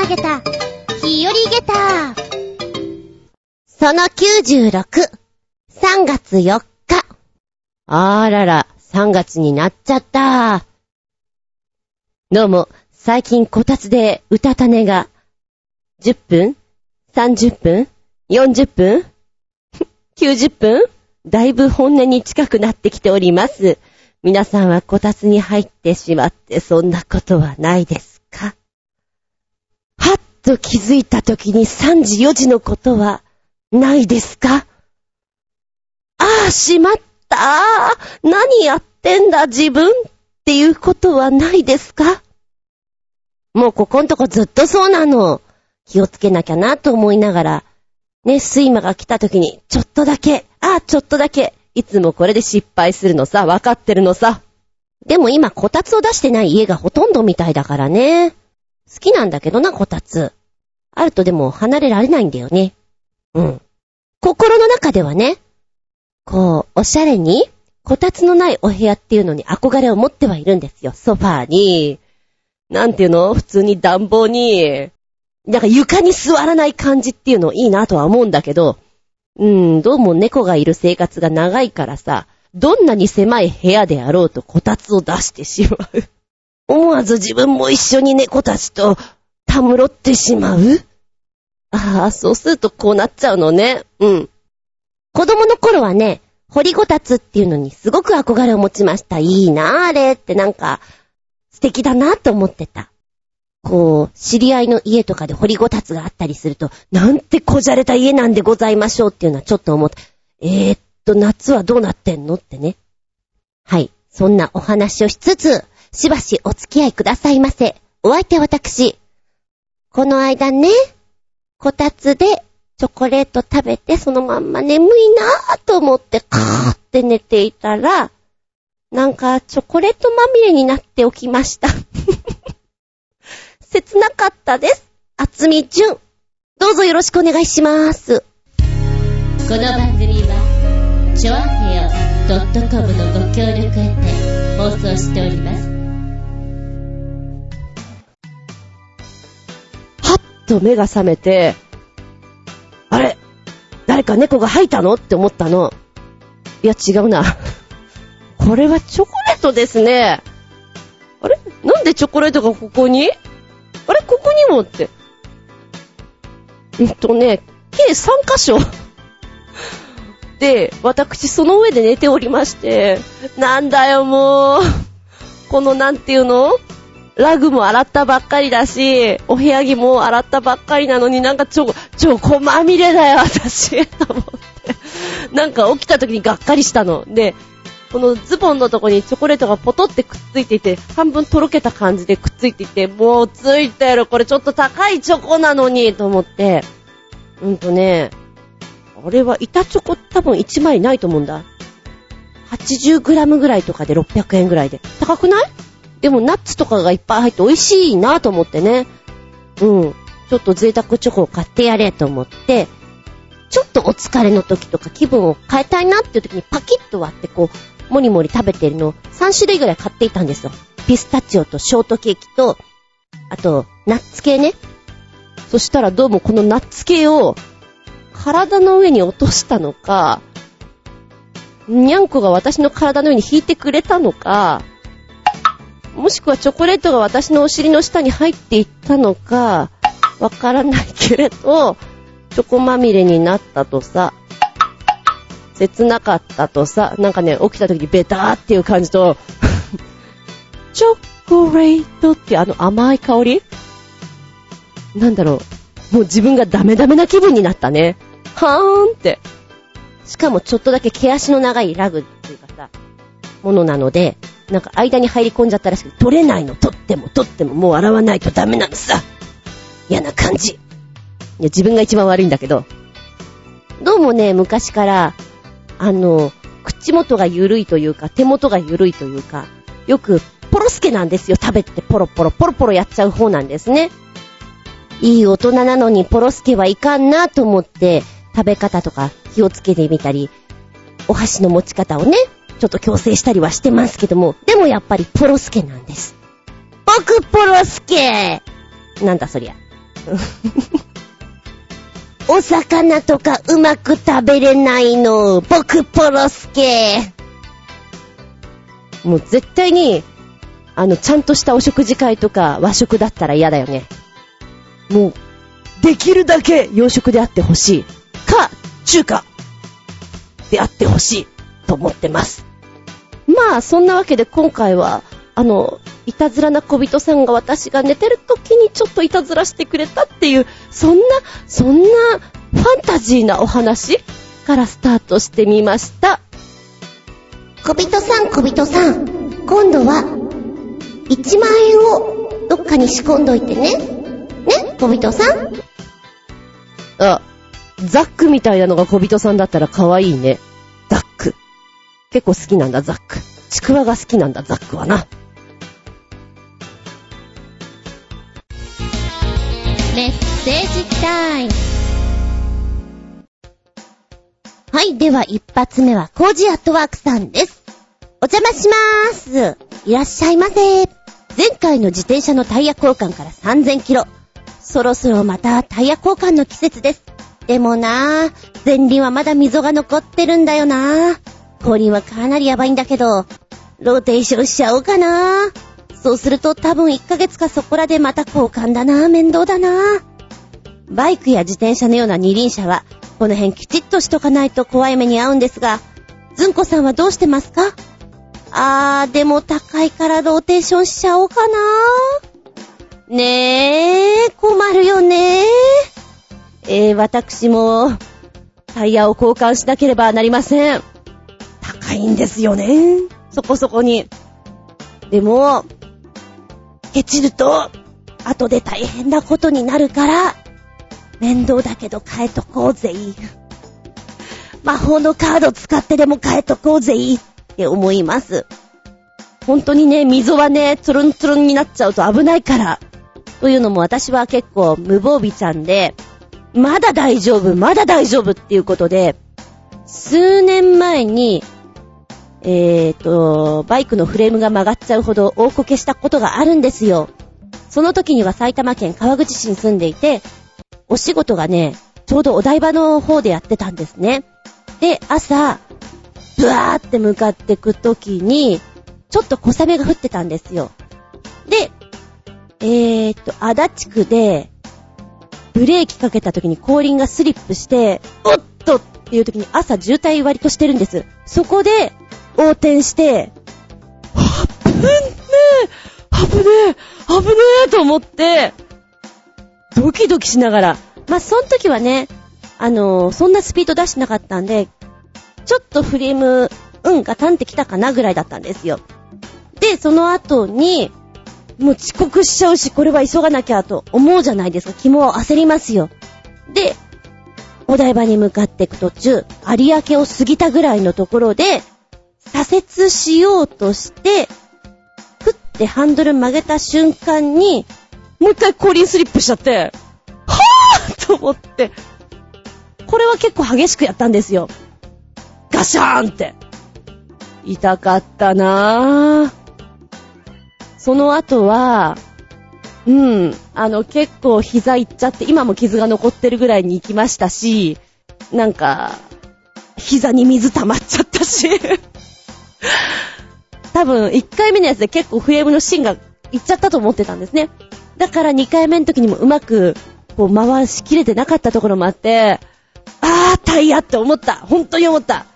投げた、日和げた。その96、3月4日。あらら、3月になっちゃった。どうも、最近こたつで歌種が、10分 ?30 分 ?40 分 ?90 分？だいぶ本音に近くなってきております。皆さんはこたつに入ってしまってそんなことはないですか？と気づいた時に3時4時のことはないですか？ああ、しまった何やってんだ自分っていうことはないですか？もうここんとこずっとそうなの。気をつけなきゃなと思いながら、ね、睡魔が来た時に、ちょっとだけ、ああ、ちょっとだけ、いつもこれで失敗するのさ、わかってるのさ。でも今、こたつを出してない家がほとんどみたいだからね。好きなんだけどな、こたつ。あるとでも離れられないんだよね。うん。心の中ではね、こう、おしゃれに、こたつのないお部屋っていうのに憧れを持ってはいるんですよ。ソファーに、なんていうの？普通に暖房に、なんか床に座らない感じっていうのいいなとは思うんだけど、うん、どうも猫がいる生活が長いからさ、どんなに狭い部屋であろうとこたつを出してしまう。思わず自分も一緒に猫たちとたむろってしまう？ああ、そうするとこうなっちゃうのね。うん。子供の頃はね、掘りごたつっていうのにすごく憧れを持ちました。いいなあれってなんか、素敵だなと思ってた。こう、知り合いの家とかで掘りごたつがあったりすると、なんてこじゃれた家なんでございましょうっていうのはちょっと思って、えー、っと、夏はどうなってんのってね。はい。そんなお話をしつつ、しばしお付き合いくださいませ。お相手は私。この間ね、こたつでチョコレート食べてそのまんま眠いなぁと思ってカーって寝ていたら、なんかチョコレートまみれになっておきました。切なかったです。あつみじゅん。どうぞよろしくお願いします。この番組は、ちょあへよ .com のご協力へて放送しております。と目が覚めて、あれ？誰か猫が吐いたの？って思ったの。いや、違うな。これはチョコレートですね。あれ？なんでチョコレートがここに？あれ？ここにもって。うんとね、計3箇所。で、私その上で寝ておりまして、なんだよもう。このなんていうの？ラグも洗ったばっかりだし、お部屋着も洗ったばっかりなのになんかチョコ、チョコまみれだよ、私。と思って。なんか起きた時にがっかりしたの。で、このズボンのとこにチョコレートがポトってくっついていて、半分とろけた感じでくっついていて、もうついてる。これちょっと高いチョコなのに、と思って。うんとね、あれは板チョコ多分1枚ないと思うんだ。80g ぐらいとかで600円ぐらいで。高くない？でもナッツとかがいっぱい入って美味しいなと思ってね。うん。ちょっと贅沢チョコを買ってやれと思って、ちょっとお疲れの時とか気分を変えたいなっていう時にパキッと割ってこう、もりもり食べてるのを3種類ぐらい買っていたんですよ。ピスタチオとショートケーキと、あと、ナッツ系ね。そしたらどうもこのナッツ系を体の上に落としたのか、にゃんこが私の体の上に引いてくれたのか、もしくはチョコレートが私のお尻の下に入っていったのか、わからないけれど、チョコまみれになったとさ、切なかったとさ、なんかね、起きた時にベターっていう感じと、チョコレートってあの甘い香り？なんだろう。もう自分がダメダメな気分になったね。はーんって。しかもちょっとだけ毛足の長いラグっていうかさ、ものなので、なんか間に入り込んじゃったらしく、取れないの、取っても取ってももう洗わないとダメなのさ。嫌な感じ。いや、自分が一番悪いんだけど。どうもね、昔から、あの、口元が緩いというか、手元が緩いというか、よく、ポロスケなんですよ。食べてポロポロ、ポロポロやっちゃう方なんですね。いい大人なのにポロスケはいかんなと思って、食べ方とか気をつけてみたり、お箸の持ち方をね、ちょっと強制したりはしてますけども、でもやっぱりポロスケなんです。僕ポロスケなんだそりゃ。お魚とかうまく食べれないの、僕ポロスケ。もう絶対に、あの、ちゃんとしたお食事会とか和食だったら嫌だよね。もう、できるだけ洋食であってほしい。か、中華であってほしい。と思ってます。まあ、そんなわけで今回は、あの、いたずらな小人さんが私が寝てる時にちょっといたずらしてくれたっていう、そんな、そんなファンタジーなお話からスタートしてみました。小人さん、小人さん。今度は、1万円をどっかに仕込んどいてね。ね、小人さん？あ、ザックみたいなのが小人さんだったら可愛いね。結構好きなんだ、ザック。ちくわが好きなんだ、ザックはな。メッセージタイム。はい、では一発目はコージアットワークさんです。お邪魔しまーす。いらっしゃいませ。前回の自転車のタイヤ交換から3000キロ。そろそろまたタイヤ交換の季節です。でもなぁ、前輪はまだ溝が残ってるんだよなぁ。後輪はかなりやばいんだけど、ローテーションしちゃおうかな。そうすると多分1ヶ月かそこらでまた交換だな、面倒だな。バイクや自転車のような二輪車は、この辺きちっとしとかないと怖い目に遭うんですが、ずんこさんはどうしてますか？あー、でも高いからローテーションしちゃおうかなねえ、困るよねえー、私も、タイヤを交換しなければなりません。高いんですよね。そこそこに。でも、ケチると、後で大変なことになるから、面倒だけど変えとこうぜい。魔法のカード使ってでも変えとこうぜいって思います。本当にね、溝はね、つるんつるんになっちゃうと危ないから。というのも私は結構無防備ちゃんで、まだ大丈夫、まだ大丈夫っていうことで、数年前に、えーと、バイクのフレームが曲がっちゃうほど大こけしたことがあるんですよ。その時には埼玉県川口市に住んでいて、お仕事がね、ちょうどお台場の方でやってたんですね。で、朝、ブワーって向かってく時に、ちょっと小雨が降ってたんですよ。で、えーと、足立区で、ブレーキかけた時に後輪がスリップして、おっとっていう時に朝渋滞割としてるんです。そこで、横転して、あぶねえ危ねえ危ねえと思って、ドキドキしながら。まあ、その時はね、あのーそんなスピード出してなかったんで、ちょっとフレーム、うん、ガタンってきたかなぐらいだったんですよ。で、その後に、もう遅刻しちゃうし、これは急がなきゃと思うじゃないですか。肝を焦りますよ。で、お台場に向かっていく途中、有明を過ぎたぐらいのところで、左折しようとして、ふってハンドル曲げた瞬間に、もう一回後輪スリップしちゃって、はぁと思って、これは結構激しくやったんですよ。ガシャーンって。痛かったなぁ。その後は、うん、あの結構膝いっちゃって、今も傷が残ってるぐらいに行きましたし、なんか、膝に水溜まっちゃったし。多分、1回目のやつで結構フレームの芯がいっちゃったと思ってたんですね。だから2回目の時にもうまく、こう回しきれてなかったところもあって、あー、タイヤって思った。本当に思った。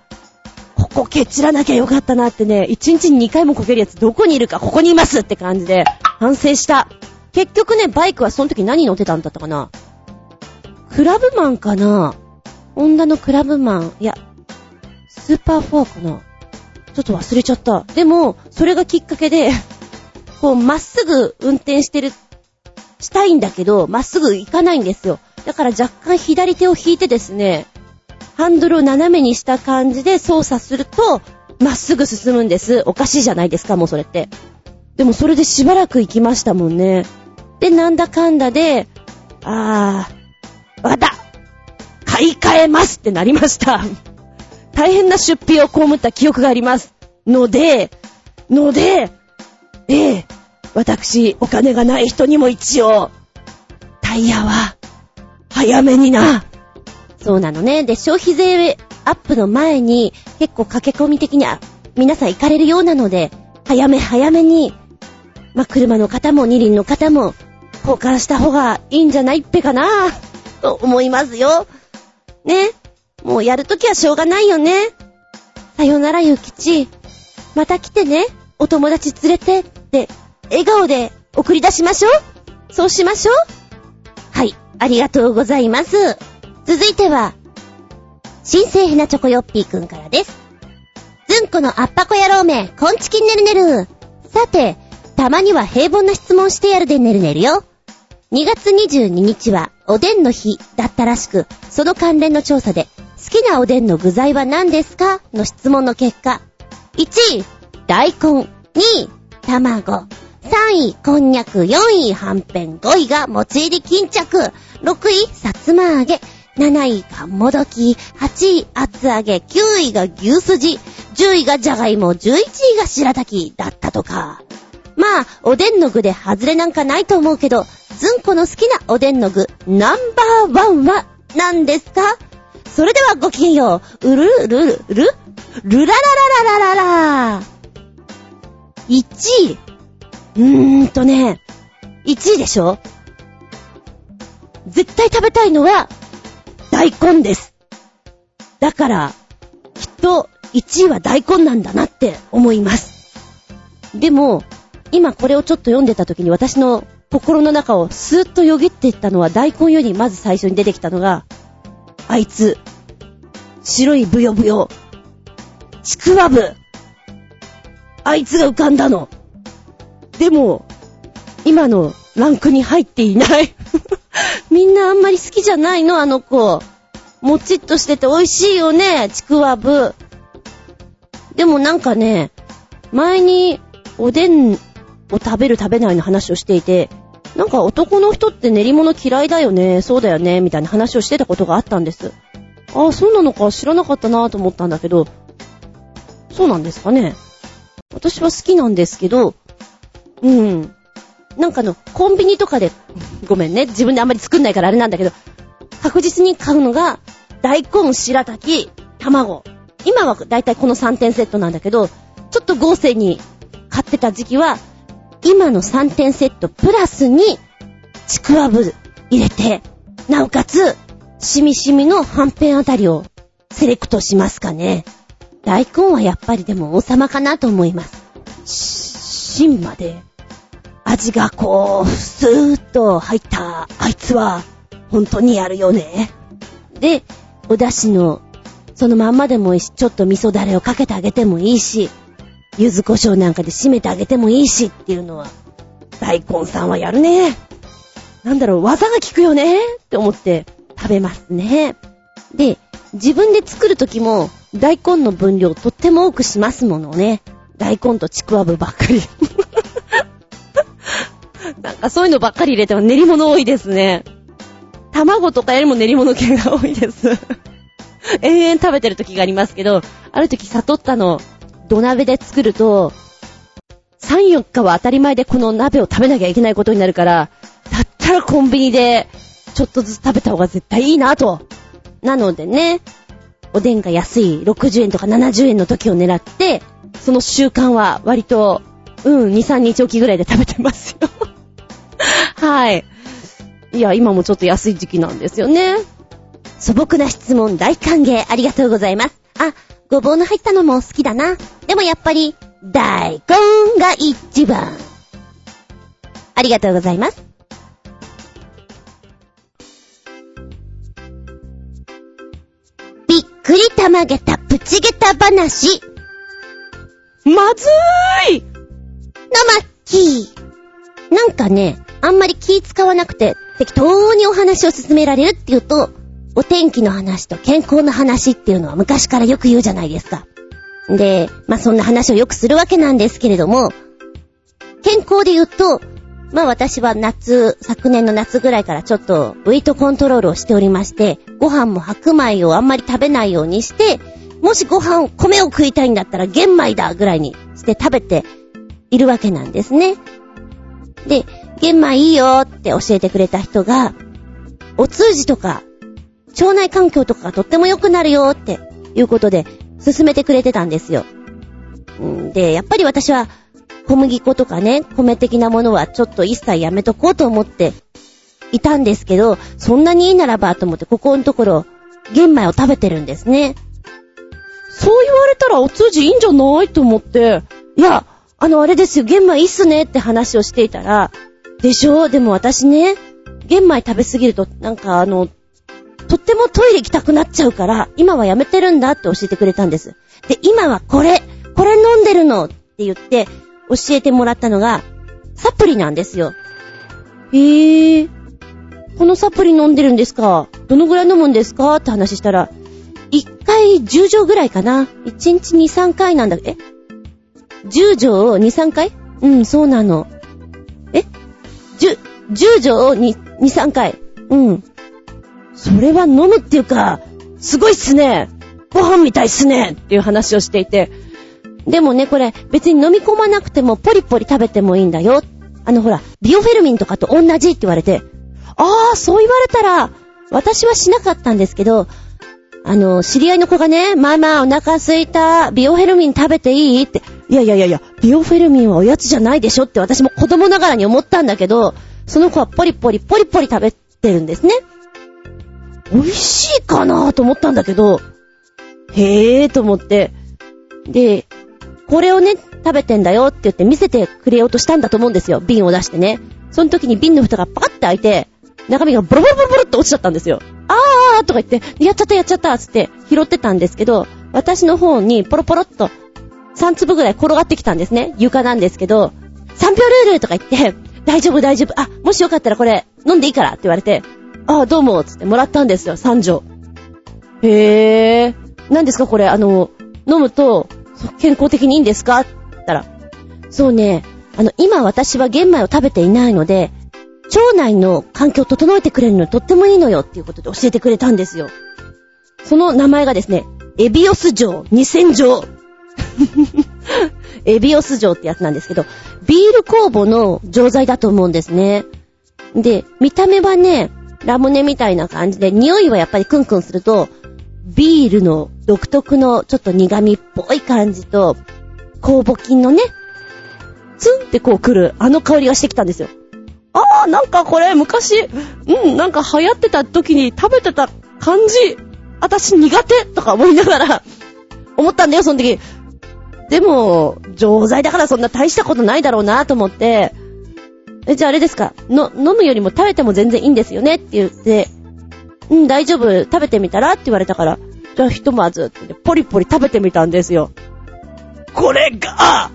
ここ蹴散らなきゃよかったなってね、1日に2回もこけるやつどこにいるかここにいますって感じで反省した。結局ね、バイクはその時何乗ってたんだったかなクラブマンかなホンダのクラブマン。いや、スーパーフォーかなちょっと忘れちゃった。でも、それがきっかけで、こう、まっすぐ運転してる、したいんだけど、まっすぐ行かないんですよ。だから若干左手を引いてですね、ハンドルを斜めにした感じで操作すると、まっすぐ進むんです。おかしいじゃないですか、もうそれって。でもそれでしばらく行きましたもんね。で、なんだかんだで、あー、わかった買い替えますってなりました。大変な出費を被った記憶があります。ので、ので、ええ、私、お金がない人にも一応、タイヤは、早めにな。そうなのね。で、消費税アップの前に、結構駆け込み的に、皆さん行かれるようなので、早め早めに、ま、車の方も二輪の方も、交換した方がいいんじゃないっぺかな、と思いますよ。ね。もうやるときはしょうがないよね。さよならゆきち。また来てね。お友達連れてって、笑顔で送り出しましょう。そうしましょう。はい。ありがとうございます。続いては、新生ひなチョコヨッピーくんからです。ずんこのあっぱこ野郎め、こんちきんねるねる。さて、たまには平凡な質問してやるでねるねるよ。2月22日はおでんの日だったらしく、その関連の調査で、好きなおでんの具材は何ですか？の質問の結果、1位、大根、2位、卵、3位、こんにゃく、4位、はんぺん、5位がもち入り巾着、6位、さつま揚げ、7位がもどき、8位、厚揚げ、9位が牛すじ、10位がじゃがいも、11位が白滝。だったとか。まあ、おでんの具で外れなんかないと思うけど、ずんこの好きなおでんの具、ナンバーワンは何ですか？それではごきげんよう。うるるるるるららららららら。1位。うーんとね、1位でしょ？絶対食べたいのは、大根です。だから、きっと、1位は大根なんだなって思います。でも、今これをちょっと読んでた時に私の心の中をスーッとよぎっていったのは大根よりまず最初に出てきたのが、あいつ、白いブヨブヨ、ちくわぶ、あいつが浮かんだの。でも、今のランクに入っていない。みんなあんまり好きじゃないのあの子。もちっとしてて美味しいよね、ちくわぶ。でもなんかね、前におでんを食べる食べないの話をしていて、なんか男の人って練り物嫌いだよね、そうだよね、みたいな話をしてたことがあったんです。ああ、そうなのか知らなかったなと思ったんだけど、そうなんですかね。私は好きなんですけど、うん。なんかの、コンビニとかで、ごめんね、自分であんまり作んないからあれなんだけど、確実に買うのが、大根、白滝、卵。今はだいたいこの3点セットなんだけど、ちょっと合成に買ってた時期は、今の3点セットプラスに、ちくわぶ入れて、なおかつ、しみしみのはんあたりをセレクトしますかね。大根はやっぱりでも王様かなと思います。芯まで味がこう、スーッと入ったあいつは、本当にやるよね。で、お出汁の、そのまんまでもいいし、ちょっと味噌だれをかけてあげてもいいし、柚子胡椒なんかで締めてあげてもいいしっていうのは、大根さんはやるね。なんだろう、技が効くよねって思って食べますね。で、自分で作るときも、大根の分量とっても多くしますものね。大根とちくわぶばっかり。なんかそういうのばっかり入れても練り物多いですね。卵とかよりも練り物系が多いです。延々食べてる時がありますけど、ある時悟ったの、土鍋で作ると、3、4日は当たり前でこの鍋を食べなきゃいけないことになるから、だったらコンビニで、ちょっとずつ食べた方が絶対いいなと。なのでね、おでんが安い60円とか70円の時を狙って、その習慣は割と、うん、2、3日おきぐらいで食べてますよ。はい。いや、今もちょっと安い時期なんですよね。素朴な質問大歓迎ありがとうございます。あ、ごぼうの入ったのも好きだな。でもやっぱり、大根が一番。ありがとうございます。びっくりたまげたプチゲタ話。まずーいのまっきー。なんかね、あんまり気使わなくて、適当にお話を進められるっていうと、お天気の話と健康の話っていうのは昔からよく言うじゃないですか。で、まあ、そんな話をよくするわけなんですけれども、健康で言うと、まあ、私は夏、昨年の夏ぐらいからちょっとウェイトコントロールをしておりまして、ご飯も白米をあんまり食べないようにして、もしご飯、米を食いたいんだったら玄米だぐらいにして食べているわけなんですね。で、玄米いいよって教えてくれた人が、お通じとか、腸内環境とかがとっても良くなるよっていうことで、勧めてくれてたんですよ。んで、やっぱり私は、小麦粉とかね、米的なものはちょっと一切やめとこうと思っていたんですけど、そんなにいいならばと思って、ここのところ、玄米を食べてるんですね。そう言われたらお通じいいんじゃないと思って。いや、あの、あれですよ、玄米いいっすねって話をしていたら、でしょでも私ね、玄米食べすぎると、なんかあの、とってもトイレ行きたくなっちゃうから、今はやめてるんだって教えてくれたんです。で、今はこれ、これ飲んでるのって言って、教えてもらったのが、サプリなんですよ。へぇー。このサプリ飲んでるんですか？どのぐらい飲むんですか？って話したら、1回10錠ぐらいかな ?1 日2、3回なんだ。え ?10 錠を2、3回？うん、そうなの。え ?10、10錠を2、2、3回。うん。それは飲むっていうか、すごいっすね。ご飯みたいっすね。っていう話をしていて。でもね、これ別に飲み込まなくてもポリポリ食べてもいいんだよ。あのほら、ビオフェルミンとかと同じって言われて、ああ、そう言われたら、私はしなかったんですけど、あの、知り合いの子がね、ママお腹すいた、ビオフェルミン食べていい？って、いやいやいやいや、ビオフェルミンはおやつじゃないでしょって私も子供ながらに思ったんだけど、その子はポリポリポリポリ食べてるんですね。美味しいかなと思ったんだけど、へえーと思って、で、これをね、食べてんだよって言って見せてくれようとしたんだと思うんですよ。瓶を出してね。その時に瓶の蓋がパカって開いて、中身がボロボロボロボロって落ちちゃったんですよ。あーとか言って、やっちゃったやっちゃったつって拾ってたんですけど、私の方にポロポロっと3粒ぐらい転がってきたんですね。床なんですけど、3秒ルールとか言って、大丈夫大丈夫。あ、もしよかったらこれ飲んでいいからって言われて、ああ、どうも、つってもらったんですよ、3錠。へえ、何ですかこれ、あの、飲むと、健康的にいいんですか？って言ったら、そうね、あの、今私は玄米を食べていないので、腸内の環境を整えてくれるのとってもいいのよっていうことで教えてくれたんですよ。その名前がですね、エビオス錠2000錠。エビオス錠ってやつなんですけど、ビール酵母の錠剤だと思うんですね。で、見た目はね、ラムネみたいな感じで、匂いはやっぱりクンクンすると、ビールの独特のちょっと苦味っぽい感じと、酵母菌のね、ツンってこう来る、あの香りがしてきたんですよ。あー、なんかこれ昔、うん、なんか流行ってた時に食べてた感じ、私苦手とか思いながら、思ったんだよ、その時。でも、錠剤だからそんな大したことないだろうなと思って、え、じゃああれですか？の、飲むよりも食べても全然いいんですよねって言って、うん、大丈夫、食べてみたらって言われたから、じゃあひとまずってポリポリ食べてみたんですよ。これが、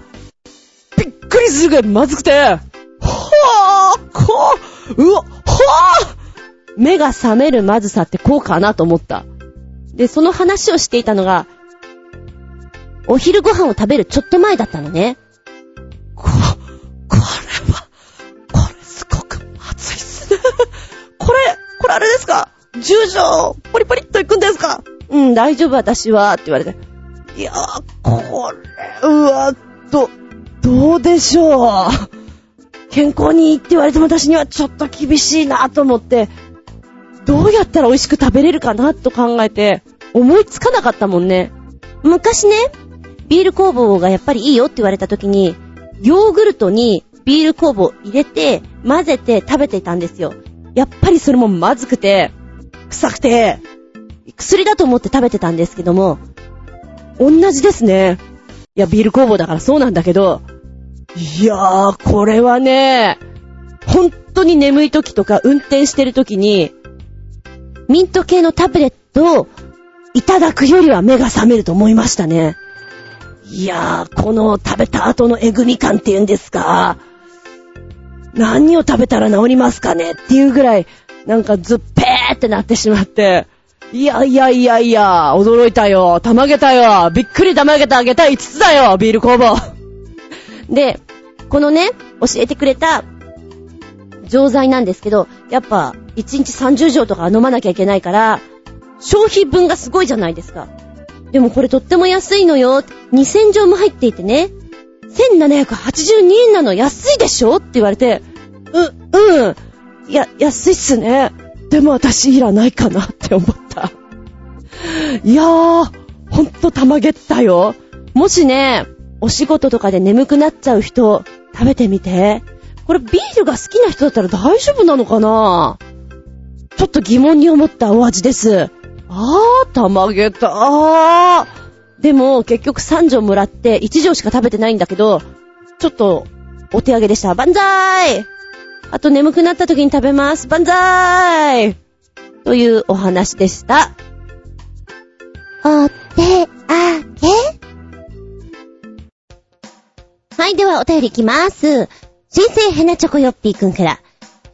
びっくりするぐらいまずくて、はぁ、こう、うわ、はぁ目が覚めるまずさってこうかなと思った。で、その話をしていたのが、お昼ご飯を食べるちょっと前だったのね。こ、これこれ、これあれですか？十条、ポリポリっといくんですか？うん、大丈夫私は、って言われて。いやー、これは、ど、どうでしょう？健康にいいって言われても私にはちょっと厳しいなと思って、どうやったら美味しく食べれるかなと考えて、思いつかなかったもんね。昔ね、ビール工房がやっぱりいいよって言われた時に、ヨーグルトにビール工房入れて、混ぜて食べてたんですよ。やっぱりそれもまずくて、臭くて、薬だと思って食べてたんですけども、同じですね。いや、ビール工房だからそうなんだけど、いやー、これはね、本当に眠い時とか運転してる時に、ミント系のタブレットをいただくよりは目が覚めると思いましたね。いやー、この食べた後のえぐみ感っていうんですか。何を食べたら治りますかねっていうぐらい、なんかずっぺーってなってしまって、いやいやいやいや、驚いたよ。たまげたよ。びっくりたまげてあげた5つだよ、ビール工房。で、このね、教えてくれた錠剤なんですけど、やっぱ、1日30錠とか飲まなきゃいけないから、消費分がすごいじゃないですか。でもこれとっても安いのよ。2000錠も入っていてね。1782円なの安いでしょ？って言われて、う、うん。いや、安いっすね。でも私いらないかなって思った。いやー、ほんとたまげったよ。もしね、お仕事とかで眠くなっちゃう人、食べてみて。これビールが好きな人だったら大丈夫なのかなちょっと疑問に思ったお味です。あー、たまげたー。でも、結局3錠もらって1錠しか食べてないんだけど、ちょっと、お手上げでした。バンザーイあと眠くなった時に食べます。バンザーイというお話でした。お手上げ？はい、ではお便りいきます。新生ヘナチョコヨッピーくんから。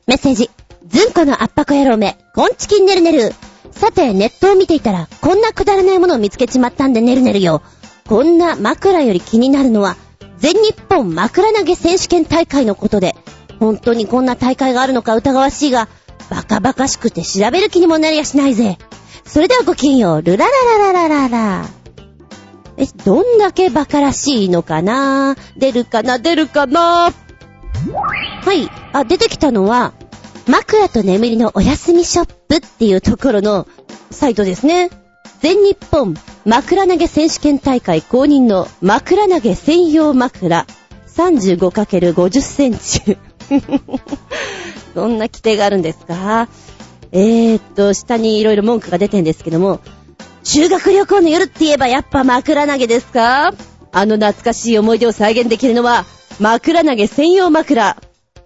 メッセージ。ずんこの圧迫野郎め、コンチキンねるねる。さて、ネットを見ていたら、こんなくだらないものを見つけちまったんでねるねるよ。こんな枕より気になるのは、全日本枕投げ選手権大会のことで、本当にこんな大会があるのか疑わしいが、バカバカしくて調べる気にもなりやしないぜ。それではごきげんよう、ルラララララララ。え、どんだけバカらしいのかな？出るかな？出るかな？はい。あ、出てきたのは、枕と眠りのお休みショップっていうところのサイトですね。全日本枕投げ選手権大会公認の枕投げ専用枕 35×50 センチ。どんな規定があるんですか？えー、っと、下に色々文句が出てんですけども、修学旅行の夜って言えばやっぱ枕投げですか？あの懐かしい思い出を再現できるのは、枕投げ専用枕。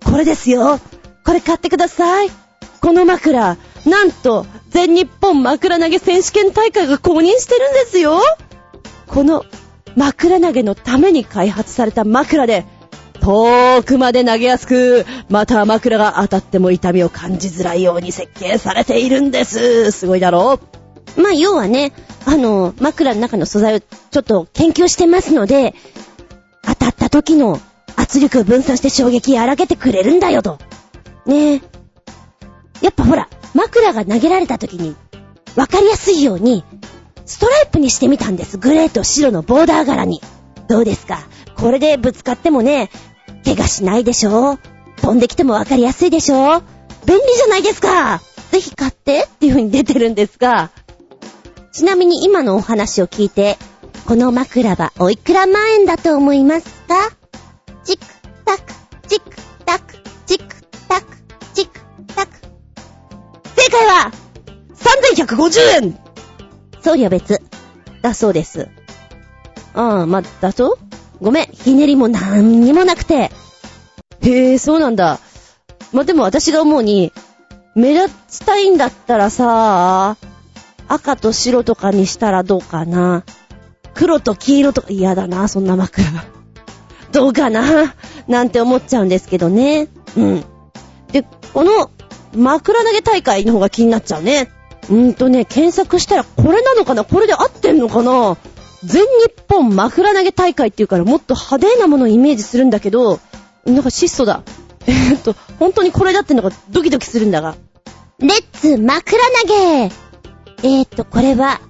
これですよ。これ買ってください。この枕、なんと、全日本枕投げ選手権大会が公認してるんですよ。この枕投げのために開発された枕で、遠くまで投げやすく、また枕が当たっても痛みを感じづらいように設計されているんです。すごいだろうまあ、要はね、あの、枕の中の素材をちょっと研究してますので、当たった時の圧力を分散して衝撃荒げてくれるんだよと。ねえ。やっぱほら、枕が投げられた時に、わかりやすいように、ストライプにしてみたんです。グレーと白のボーダー柄に。どうですか？これでぶつかってもね、怪我しないでしょ？飛んできてもわかりやすいでしょ？便利じゃないですか？ぜひ買ってっていう風に出てるんですが、ちなみに今のお話を聞いて、この枕はおいくら万円だと思いますか？チクタク、チクタク、チクタク、チクタク。正解は、3150円送料別。だそうです。ああ、ま、だそう？ごめん、ひねりもなんにもなくて。へえ、そうなんだ。ま、でも私が思うに、目立ちたいんだったらさ、赤と白とかにしたらどうかな。黒と黄色とか嫌だな、そんな枕。どうかななんて思っちゃうんですけどね。うん。で、この枕投げ大会の方が気になっちゃうね。うんとね、検索したらこれなのかなこれで合ってんのかな全日本枕投げ大会っていうからもっと派手なものをイメージするんだけど、なんか質素だ。え、っと、本当にこれだってのがドキドキするんだが。レッツ枕投げえーと、これは、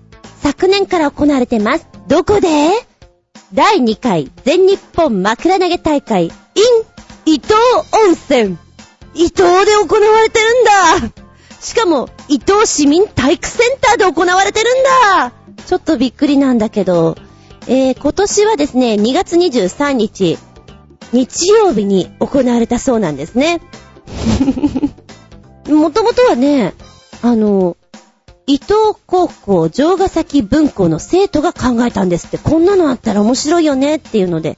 昨年から行われてます。どこで？第2回全日本枕投げ大会 in 伊東温泉。伊東で行われてるんだしかも、伊東市民体育センターで行われてるんだちょっとびっくりなんだけど、えー、今年はですね、2月23日、日曜日に行われたそうなんですね。もともとはね、あの、伊東高校城ヶ崎文庫の生徒が考えたんですって、こんなのあったら面白いよねっていうので。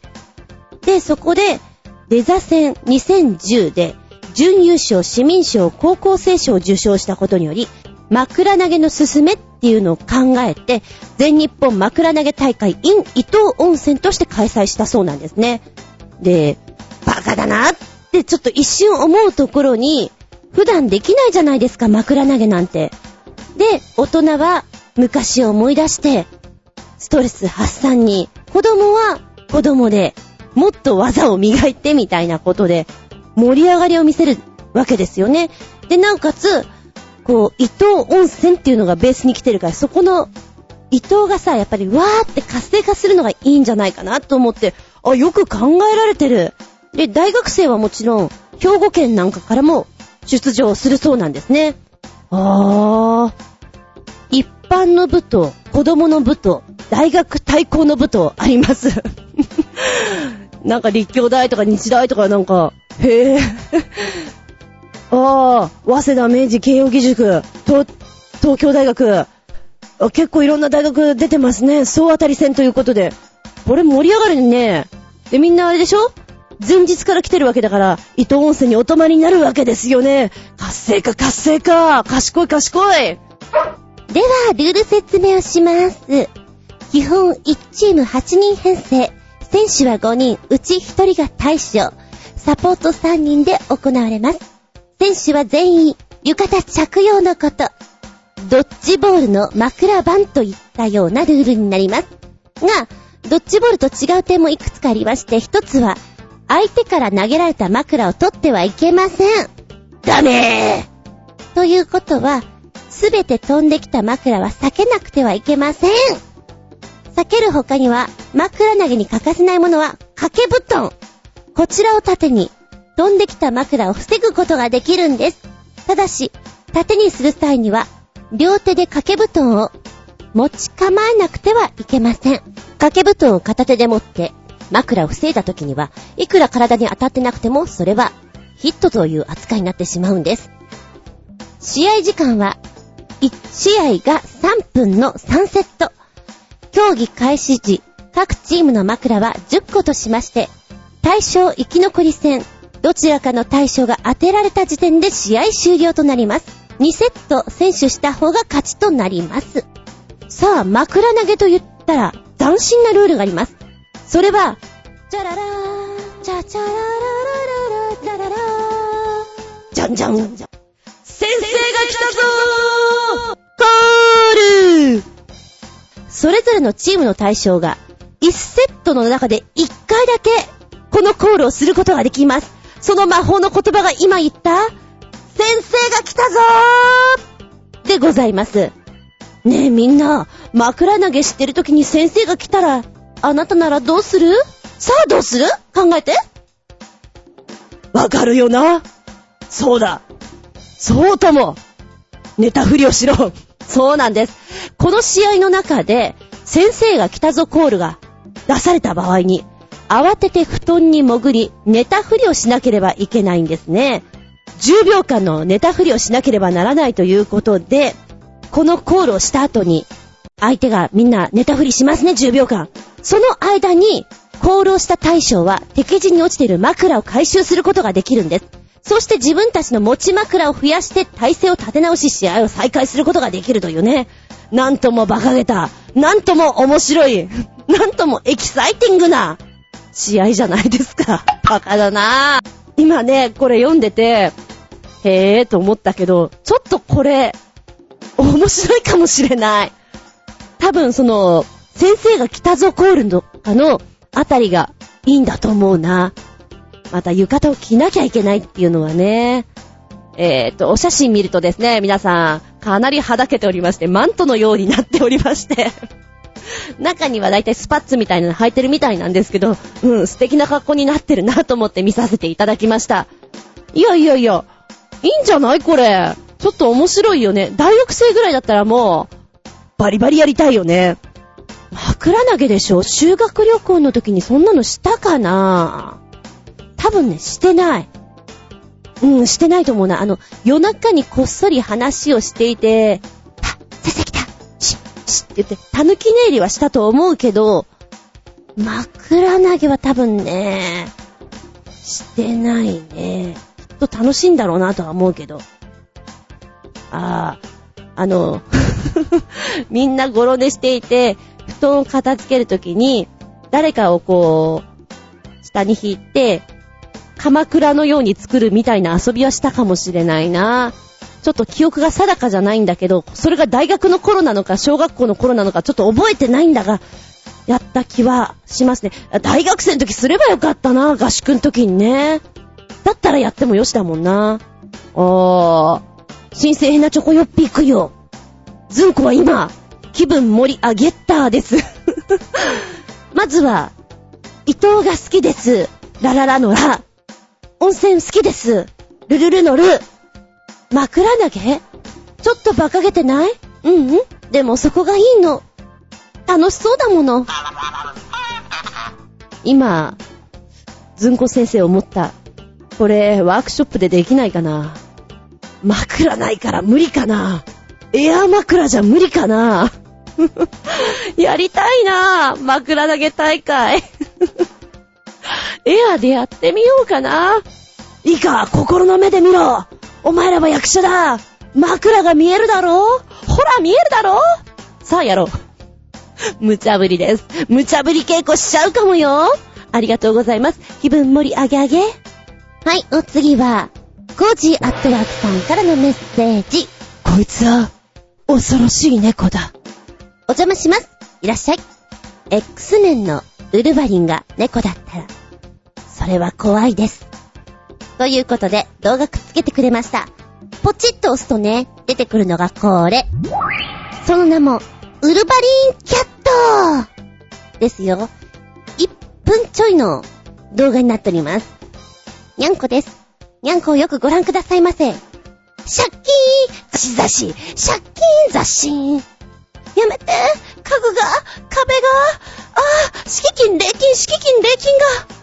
で、そこで、デザ戦2010で、準優勝市民賞高校生賞を受賞したことにより、枕投げのすすめっっていうのを考えて、全日本枕投げ大会 in 伊東温泉として開催したそうなんですね。で、バカだなってちょっと一瞬思うところに、普段できないじゃないですか、枕投げなんて。で、大人は昔を思い出して、ストレス発散に、子供は子供で、もっと技を磨いてみたいなことで、盛り上がりを見せるわけですよね。で、なおかつ、こう、伊東温泉っていうのがベースに来てるから、そこの、伊東がさ、やっぱりわーって活性化するのがいいんじゃないかなと思って、あ、よく考えられてる。で、大学生はもちろん、兵庫県なんかからも出場するそうなんですね。あー。一般の部と、子供の部と、大学対抗の部とあります。なんか立教大とか日大とかなんか、へえ。ああ、早稲田、明治、慶応義塾、東、東京大学、結構いろんな大学出てますね。総当たり戦ということで。これ盛り上がるね。で、みんなあれでしょ？前日から来てるわけだから、伊東温泉にお泊まりになるわけですよね。活性化、活性化。賢い、賢い。では、ルール説明をします。基本1チーム8人編成。選手は5人、うち1人が大将。サポート3人で行われます。選手は全員、浴衣着用のこと。ドッジボールの枕番といったようなルールになります。が、ドッジボールと違う点もいくつかありまして、一つは、相手から投げられた枕を取ってはいけません。ダメということは、すべて飛んできた枕は避けなくてはいけません。避ける他には、枕投げに欠かせないものは、掛け布団。こちらを縦に、飛んできた枕を防ぐことができるんです。ただし、縦にする際には、両手で掛け布団を持ち構えなくてはいけません。掛け布団を片手で持って、枕を防いだ時には、いくら体に当たってなくても、それは、ヒットという扱いになってしまうんです。試合時間は、1試合が3分の3セット。競技開始時、各チームの枕は10個としまして、対象生き残り戦、どちらかの対象が当てられた時点で試合終了となります。2セット選手した方が勝ちとなります。さあ、枕投げと言ったら、斬新なルールがあります。それは、チャララー、チャチャララララララララじゃんじゃん。先生が来たぞーコールそれぞれのチームの対象が、1セットの中で1回だけ、このコールをすることができます。その魔法の言葉が今言った、先生が来たぞーでございます。ねえみんな、枕投げしてる時に先生が来たら、あなたならどうする？さあどうする？考えて。わかるよな？そうだ。そうとも。寝たふりをしろ。そうなんです。この試合の中で、先生が来たぞコールが出された場合に、慌てて布団に潜り、寝たふりをしなければいけないんですね。10秒間の寝たふりをしなければならないということで、このコールをした後に、相手がみんな寝たふりしますね、10秒間。その間に、コールをした大将は敵陣に落ちている枕を回収することができるんです。そして自分たちの持ち枕を増やして体勢を立て直し試合を再開することができるというね。なんとも馬鹿げた。なんとも面白い。なんともエキサイティングな試合じゃないですか。バカだなぁ。今ね、これ読んでて、へぇーと思ったけど、ちょっとこれ、面白いかもしれない。多分その、先生が来たぞコールのかのあたりがいいんだと思うな。また浴衣を着なきゃいけないっていうのはね。えー、っと、お写真見るとですね、皆さん、かなりはだけておりまして、マントのようになっておりまして。中にはだいたいスパッツみたいなの履いてるみたいなんですけど、うん、素敵な格好になってるなと思って見させていただきました。いやいやいや、いいんじゃないこれ。ちょっと面白いよね。大学生ぐらいだったらもう、バリバリやりたいよね。枕投げでしょ？修学旅行の時にそんなのしたかな？多分ね、してない。うん、してないと思うな。あの、夜中にこっそり話をしていて、シッ、シッって言って、たぬき寝入りはしたと思うけど、枕投げは多分ね、してないね。きっと楽しいんだろうなとは思うけど。ああ、あの、みんなゴロ寝していて、布団を片付けるときに、誰かをこう、下に引いて、鎌倉のように作るみたいな遊びはしたかもしれないな。ちょっと記憶が定かじゃないんだけど、それが大学の頃なのか、小学校の頃なのか、ちょっと覚えてないんだが、やった気はしますね。大学生の時すればよかったな、合宿の時にね。だったらやってもよしだもんな。あー、新鮮なチョコヨッピーくよ。ズンコは今、気分盛り上げたです。まずは、伊藤が好きです。ラララのラ。温泉好きです。ルルルのル。枕投げ？ちょっと馬鹿げてない？うんうん。でもそこがいいの。楽しそうだもの。今、ずんこ先生思った。これ、ワークショップでできないかな枕ないから無理かなエアー枕じゃ無理かな やりたいな枕投げ大会。エアーでやってみようかな。いいか、心の目で見ろ。お前らは役者だ。枕が見えるだろ？ほら見えるだろ？さあやろう。無茶ぶりです。無茶ぶり稽古しちゃうかもよ。ありがとうございます。気分盛り上げ上げ。はい、お次は、コージーアットワークさんからのメッセージ。こいつは、恐ろしい猫だ。お邪魔します。いらっしゃい。X メンのウルヴァリンが猫だったら、それは怖いです。ということで、動画くっつけてくれました。ポチッと押すとね、出てくるのがこれ。その名も、ウルヴァリンキャットですよ。1分ちょいの動画になっております。にゃんこです。にゃんこをよくご覧くださいませ。シャッキーンしざし、借金雑誌。やめて家具が壁がああ敷金、礼金、敷金、礼金が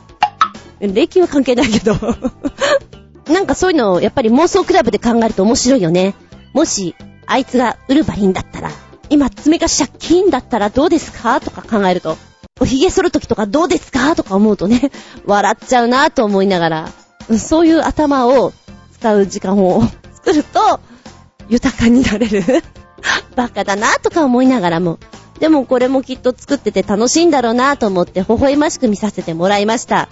礼金は関係ないけど。なんかそういうのをやっぱり妄想クラブで考えると面白いよね。もし、あいつがウルヴァリンだったら、今爪が借金だったらどうですかとか考えると、お髭剃るときとかどうですかとか思うとね、笑っちゃうなと思いながら、そういう頭を使う時間を 作ると、豊かになれる。バカだなとか思いながらも。でもこれもきっと作ってて楽しいんだろうなと思って微笑ましく見させてもらいました。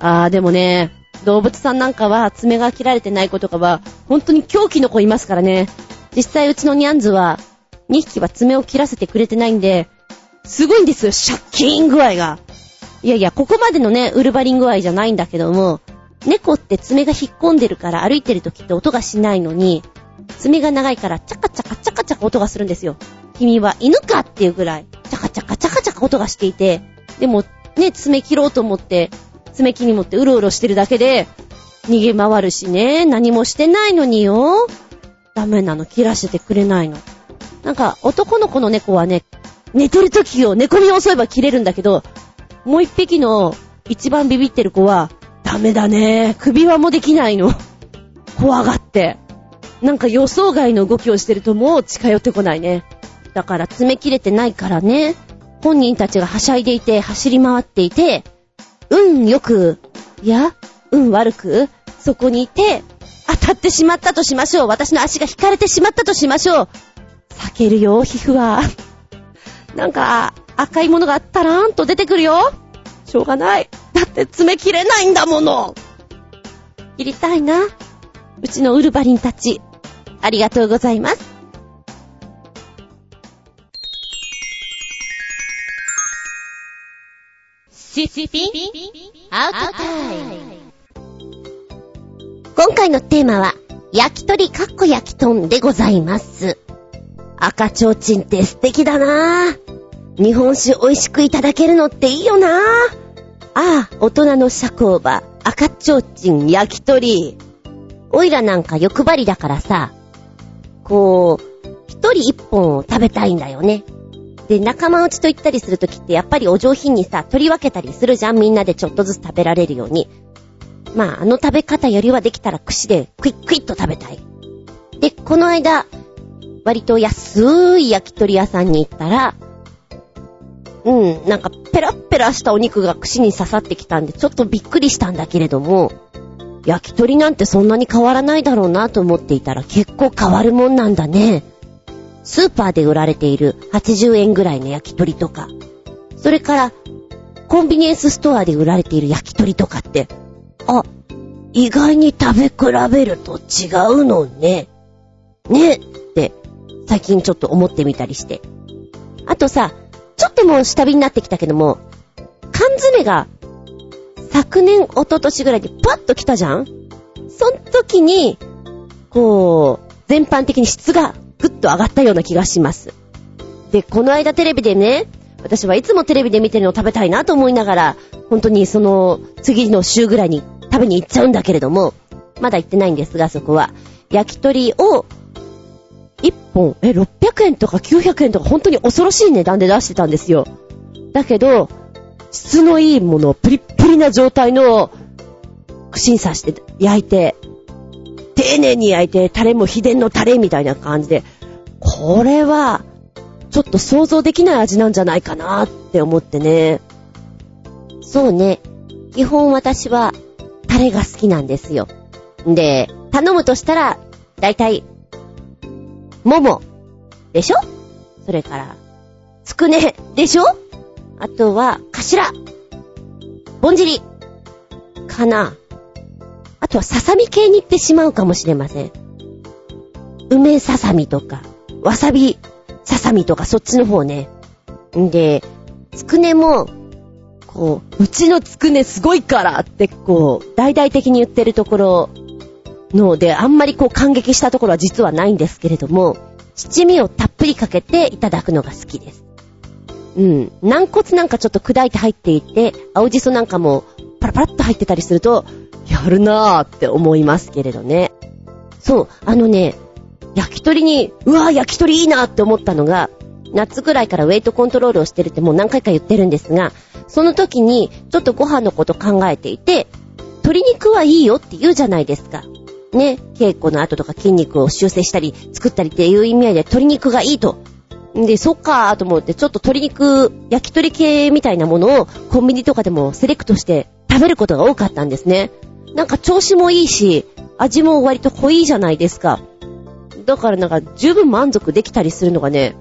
あーでもね、動物さんなんかは爪が切られてない子とかは、本当に狂気の子いますからね。実際うちのニャンズは、2匹は爪を切らせてくれてないんで、すごいんですよ、借金具合が。いやいや、ここまでのね、ウルバリン具合じゃないんだけども、猫って爪が引っ込んでるから歩いてる時って音がしないのに、爪が長いからチャカチャカチャカチャカ音がするんですよ。君は犬かっていうぐらい、チャカチャカチャカチャカ音がしていて、でもね、爪切ろうと思って、爪切り持ってうろうろしてるだけで、逃げ回るしね、何もしてないのによ。ダメなの、切らせてくれないの。なんか、男の子の猫はね、寝てる時を寝込みを襲えば切れるんだけど、もう一匹の一番ビビってる子は、ダメだね。首輪もできないの。怖がって。なんか予想外の動きをしてるともう近寄ってこないね。だから爪切れてないからね。本人たちがはしゃいでいて、走り回っていて、運よく、いや、運悪く、そこにいて、当たってしまったとしましょう。私の足が引かれてしまったとしましょう。避けるよ、皮膚は。なんか、赤いものがタラーンと出てくるよ。しょうがない。だって爪切れないんだもの。切りたいな。うちのウルバリンたち。ありがとうございます。シスピンアウトタイム今回のテーマは、焼き鳥かっこ焼き豚でございます。赤ちょうちんって素敵だなぁ。日本酒美味しくいただけるのっていいよなぁ。ああ、大人の社交場、赤ちょうちん焼き鳥。おいらなんか欲張りだからさ、こう、一人一本を食べたいんだよね。で、仲間内と行ったりするときってやっぱりお上品にさ、取り分けたりするじゃんみんなでちょっとずつ食べられるように。まあ、あの食べ方よりはできたら串でクイックイッと食べたい。で、この間、割と安い焼き鳥屋さんに行ったら、うん、なんかペラッペラしたお肉が串に刺さってきたんで、ちょっとびっくりしたんだけれども、焼き鳥なんてそんなに変わらないだろうなと思っていたら結構変わるもんなんだね。スーパーで売られている80円ぐらいの焼き鳥とか、それから、コンビニエンスストアで売られている焼き鳥とかって、あ、意外に食べ比べると違うのね。ねって、最近ちょっと思ってみたりして。あとさ、ちょっともう下火になってきたけども、缶詰が、昨年、一昨年ぐらいにパッと来たじゃん？その時に、こう、全般的に質がぐっと上がったような気がします。で、この間テレビでね、私はいつもテレビで見てるのを食べたいなと思いながら、本当にその次の週ぐらいに食べに行っちゃうんだけれども、まだ行ってないんですが、そこは。焼き鳥を1本、え、600円とか900円とか本当に恐ろしい値段で出してたんですよ。だけど、質のいいものプリップリな状態の串に刺して焼いて、丁寧に焼いて、タレも秘伝のタレみたいな感じで、これは、ちょっと想像できない味なんじゃないかなって思ってね。そうね。基本私は、タレが好きなんですよ。で、頼むとしたら、だいたい、もも、でしょ？それから、つくね、でしょ？あとは、かしら、ぼんじり、かな。とは、ささみ系に行ってしまうかもしれません。梅ささみとか、わさびささみとかそっちの方ね。んで、つくねも、こう、うちのつくねすごいからってこう、大々的に言ってるところので、あんまりこう感激したところは実はないんですけれども、七味をたっぷりかけていただくのが好きです。うん。軟骨なんかちょっと砕いて入っていて、青じそなんかもパラパラっと入ってたりすると、やるなーって思いますけれどね。そう、あのね、焼き鳥に、うわー焼き鳥いいなって思ったのが、夏ぐらいからウェイトコントロールをしてるってもう何回か言ってるんですが、その時にちょっとご飯のこと考えていて、鶏肉はいいよって言うじゃないですか。ね、稽古の後とか筋肉を修正したり作ったりっていう意味合いで鶏肉がいいと。で、そっかーと思って、ちょっと鶏肉、焼き鳥系みたいなものをコンビニとかでもセレクトして食べることが多かったんですね。なんか調子もいいし、味も割と濃いじゃないですか。だからなんか十分満足できたりするのがね、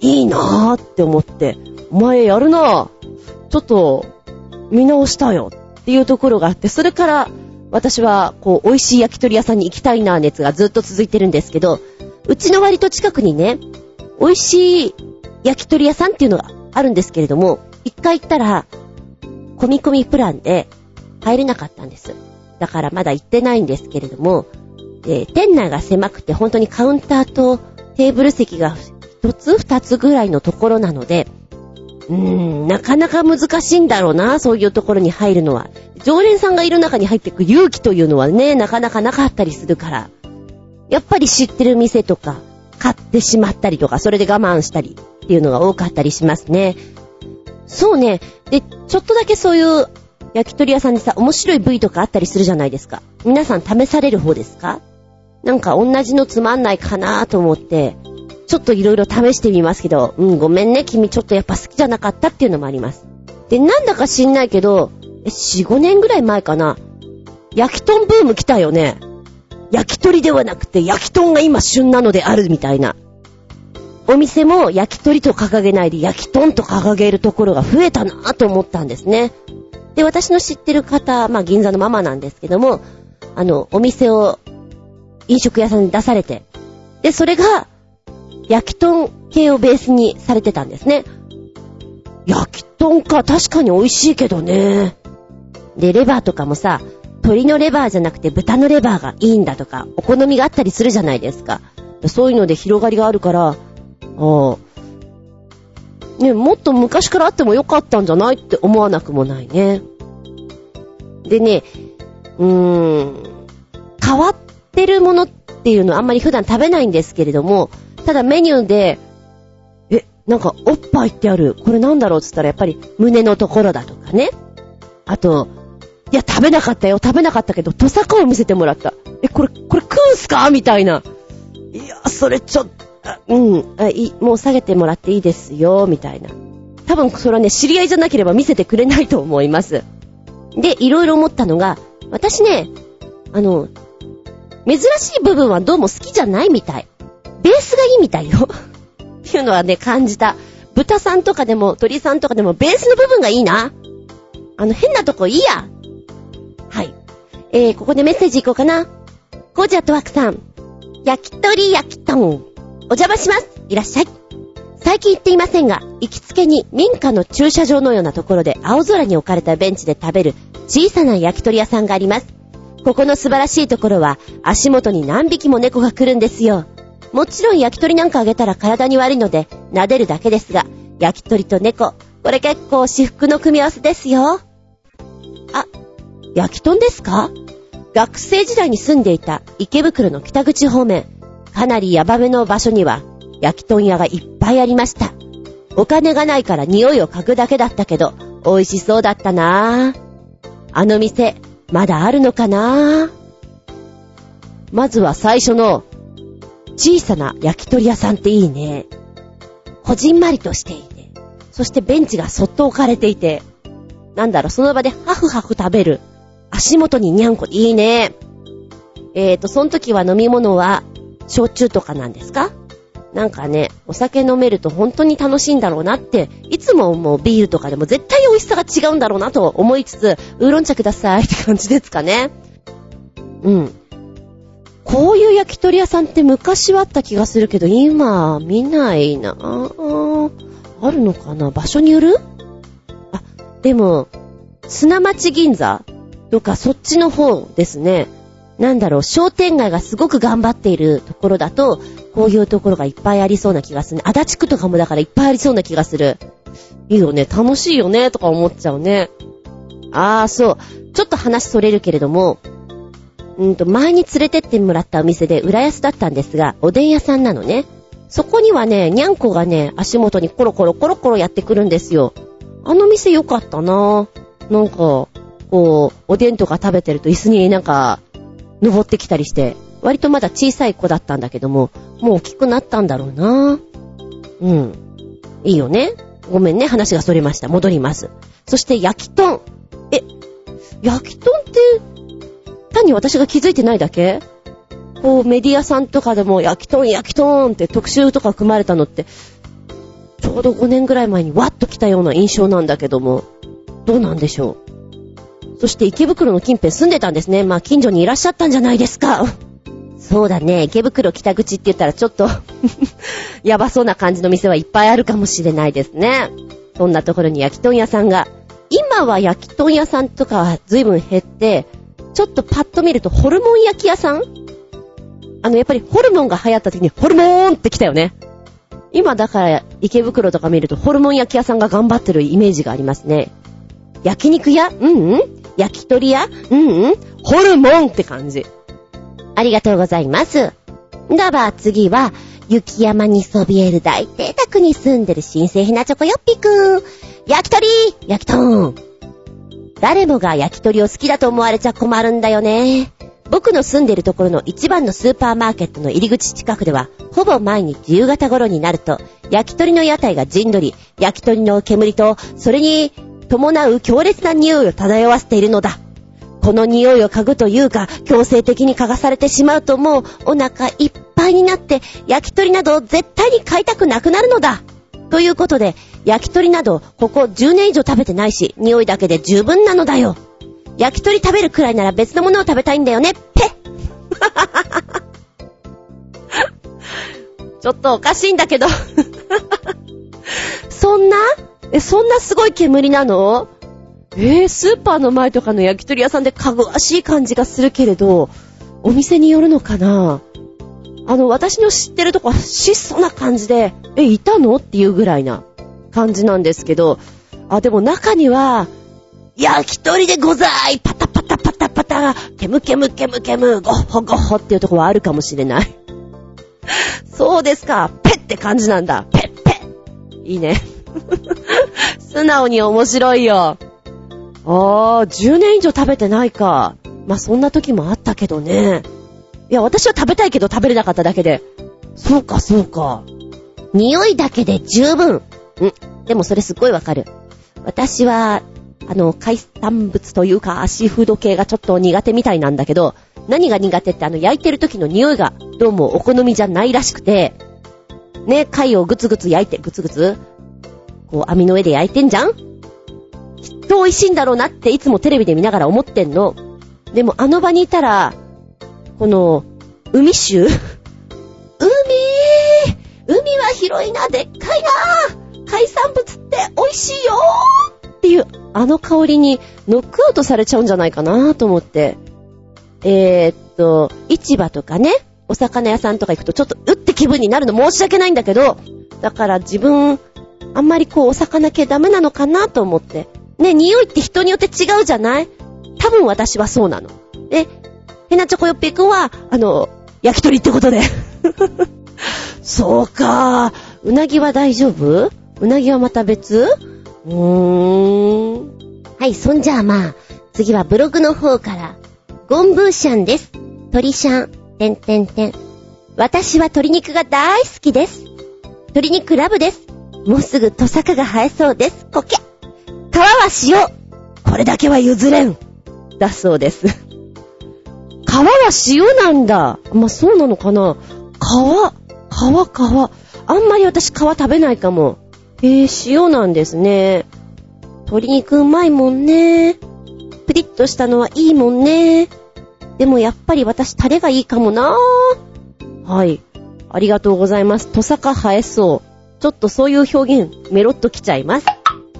いいなーって思って、お前やるなー。ちょっと見直したよっていうところがあって、それから私はこう美味しい焼き鳥屋さんに行きたいなー熱がずっと続いてるんですけど、うちの割と近くにね、美味しい焼き鳥屋さんっていうのがあるんですけれども、一回行ったら、込み込みプランで入れなかったんです。だからまだ行ってないんですけれども、で、店内が狭くて本当にカウンターとテーブル席が一つ二つぐらいのところなので、うーん、なかなか難しいんだろうな、そういうところに入るのは。常連さんがいる中に入っていく勇気というのはね、なかなかなかったりするから。やっぱり知ってる店とか、買ってしまったりとか、それで我慢したりっていうのが多かったりしますね。そうね。で、ちょっとだけそういう焼き鳥屋さんでさ、面白い部位とかあったりするじゃないですか。皆さん試される方ですか？なんか同じのつまんないかなと思って、ちょっといろいろ試してみますけど、うん、ごめんね、君ちょっとやっぱ好きじゃなかったっていうのもあります。で、なんだか知んないけど、え、4、5年ぐらい前かな。焼き豚ブーム来たよね。焼き鳥ではなくて焼き豚が今旬なのであるみたいな。お店も焼き鳥と掲げないで焼き豚と掲げるところが増えたなと思ったんですね。で、私の知ってる方、まあ銀座のママなんですけども、あの、お店を飲食屋さんに出されて、で、それが、焼き豚系をベースにされてたんですね。焼き豚か、確かに美味しいけどね。で、レバーとかもさ、鶏のレバーじゃなくて豚のレバーがいいんだとか、お好みがあったりするじゃないですか。そういうので広がりがあるから、ああ、ね、もっと昔からあってもよかったんじゃないって思わなくもないね。でね、うーん、変わってるものっていうのはあんまり普段食べないんですけれども、ただメニューで、え、なんかおっぱいってある。これなんだろうって言ったらやっぱり胸のところだとかね。あと、いや、食べなかったよ。食べなかったけど、トサカを見せてもらった。え、これ、これ食うんすか？みたいな。いや、それちょっと、うんあい、もう下げてもらっていいですよ、みたいな。多分それはね、知り合いじゃなければ見せてくれないと思います。で、いろいろ思ったのが、私ね、あの、珍しい部分はどうも好きじゃないみたい。ベースがいいみたいよ。っ ていうのはね、感じた。豚さんとかでも、鳥さんとかでも、ベースの部分がいいな。あの、変なとこいいや。はい。えー、ここでメッセージいこうかな。コージャットワークさん。焼き鳥焼き豚。お邪魔します。いらっしゃい。最近行っていませんが、行きつけに民家の駐車場のようなところで青空に置かれたベンチで食べる小さな焼き鳥屋さんがあります。ここの素晴らしいところは足元に何匹も猫が来るんですよ。もちろん焼き鳥なんかあげたら体に悪いので撫でるだけですが、焼き鳥と猫、これ結構私服の組み合わせですよ。あ、焼き豚ですか？学生時代に住んでいた池袋の北口方面、かなりヤバめの場所には焼き豚屋がいっぱいありました。お金がないから匂いを嗅ぐだけだったけど、美味しそうだったなぁ。あの店、まだあるのかなぁまずは最初の、小さな焼き鳥屋さんっていいね。こじんまりとしていて、そしてベンチがそっと置かれていて、なんだろう、その場でハフハフ食べる。足元ににゃんこ、いいね。えーと、その時は飲み物は、焼酎とかなんですか？なんかね、お酒飲めると本当に楽しいんだろうなって、いつももうビールとかでも絶対美味しさが違うんだろうなと思いつつ、ウーロン茶くださいって感じですかね。うん。こういう焼き鳥屋さんって昔はあった気がするけど、今見ないなぁ。あるのかな？場所による？あ、でも、砂町銀座？とかそっちの方ですね。なんだろう、商店街がすごく頑張っているところだと、こういうところがいっぱいありそうな気がするね。足立区とかもだからいっぱいありそうな気がする。いいよね、楽しいよね、とか思っちゃうね。あー、そう。ちょっと話それるけれども、うんと、前に連れてってもらったお店で浦安だったんですが、おでん屋さんなのね。そこにはね、にゃんこがね、足元にコロコロコロコロやってくるんですよ。あの店良かったなぁ。なんか、こう、おでんとか食べてると椅子になんか、登ってきたりして、割とまだ小さい子だったんだけども、もう大きくなったんだろうなうん。いいよね。ごめんね、話がそれました。戻ります。そして焼き豚。え、焼き豚って、単に私が気づいてないだけ？こう、メディアさんとかでも焼き豚、焼き豚って特集とか組まれたのって、ちょうど5年ぐらい前にわっと来たような印象なんだけども、どうなんでしょう？そして池袋の近辺住んでたんですね。まあ近所にいらっしゃったんじゃないですか。そうだね。池袋北口って言ったらちょっと やばそうな感じの店はいっぱいあるかもしれないですね。そんなところに焼き豚屋さんが。今は焼き豚屋さんとかは随分減って、ちょっとパッと見るとホルモン焼き屋さん？あの、やっぱりホルモンが流行った時にホルモーンって来たよね。今だから池袋とか見るとホルモン焼き屋さんが頑張ってるイメージがありますね。焼肉屋？うんうん焼き鳥屋？うんうんホルモンって感じ。ありがとうございます。だば、次は、雪山にそびえる大邸宅に住んでる新生ひなチョコよっぴくん。焼き鳥焼き豚誰もが焼き鳥を好きだと思われちゃ困るんだよね。僕の住んでるところの一番のスーパーマーケットの入り口近くでは、ほぼ毎日夕方頃になると、焼き鳥の屋台が陣取り、焼き鳥の煙と、それに伴う強烈な匂いを漂わせているのだ。この匂いを嗅ぐというか、強制的に嗅がされてしまうともうお腹いっぱいになって、焼き鳥など絶対に買いたくなくなるのだ。ということで、焼き鳥などここ10年以上食べてないし、匂いだけで十分なのだよ。焼き鳥食べるくらいなら別のものを食べたいんだよね、ペ ちょっとおかしいんだけど。そんな？え、そんなすごい煙なの？えー、スーパーの前とかの焼き鳥屋さんでかぐわしい感じがするけれど、お店によるのかな？あの、私の知ってるとこは質素な感じで、え、いたの？っていうぐらいな感じなんですけど、あ、でも中には、焼き鳥でございパタパタパタパタケムケムケムケムゴッホゴッホっていうとこはあるかもしれない。そうですか。ペって感じなんだ。ペッペッいいね。素直に面白いよ。あー、10年以上食べてないか。まあ、そんな時もあったけどね。いや、私は食べたいけど食べれなかっただけで。そうか、そうか。匂いだけで十分。ん、でもそれすっごいわかる。私は、あの、海産物というか、シーフード系がちょっと苦手みたいなんだけど、何が苦手ってあの、焼いてる時の匂いが、どうもお好みじゃないらしくて、ね、貝をグツグツ焼いて、グツグツこう、網の上で焼いてんじゃん？きっと美味しいんだろうなっていつもテレビで見ながら思ってんの。でもあの場にいたら、この、海臭海！海は広いな、でっかいな！海産物って美味しいよ！っていう、あの香りにノックアウトされちゃうんじゃないかなと思って。えー、っと、市場とかね、お魚屋さんとか行くとちょっとうって気分になるの申し訳ないんだけど、だから自分、あんまりこうお魚系ダメなのかなと思って。ね、匂いって人によって違うじゃない？多分私はそうなの。で、ヘナチョコヨッピーくんは、あの、焼き鳥ってことで。そうか。うなぎは大丈夫？うなぎはまた別？うーん。はい、そんじゃあまあ、次はブログの方から、ゴンブーシャンです。鳥シャン、てんてんてん。私は鶏肉が大好きです。鶏肉ラブです。もうすぐトサカが生えそうです。コケ。皮は塩。これだけは譲れん。だそうです。皮は塩なんだ。まあ、そうなのかな皮、皮、皮。あんまり私皮食べないかも。へえ、塩なんですね。鶏肉うまいもんね。プリッとしたのはいいもんね。でもやっぱり私タレがいいかもなはい。ありがとうございます。トサカ生えそう。ちょっとそういう表現、メロッときちゃいます。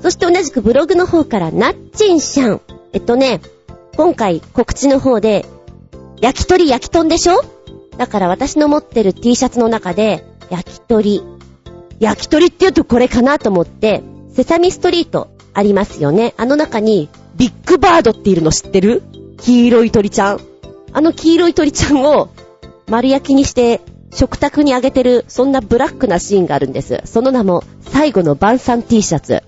そして同じくブログの方から、ナッチンシャン。えっとね、今回告知の方で、焼き鳥焼き豚でしょ？だから私の持ってる T シャツの中で、焼き鳥。焼き鳥って言うとこれかなと思って、セサミストリートありますよね。あの中に、ビッグバードっているの知ってる？黄色い鳥ちゃん。あの黄色い鳥ちゃんを丸焼きにして食卓にあげてる、そんなブラックなシーンがあるんです。その名も、最後の晩餐 T シャツ。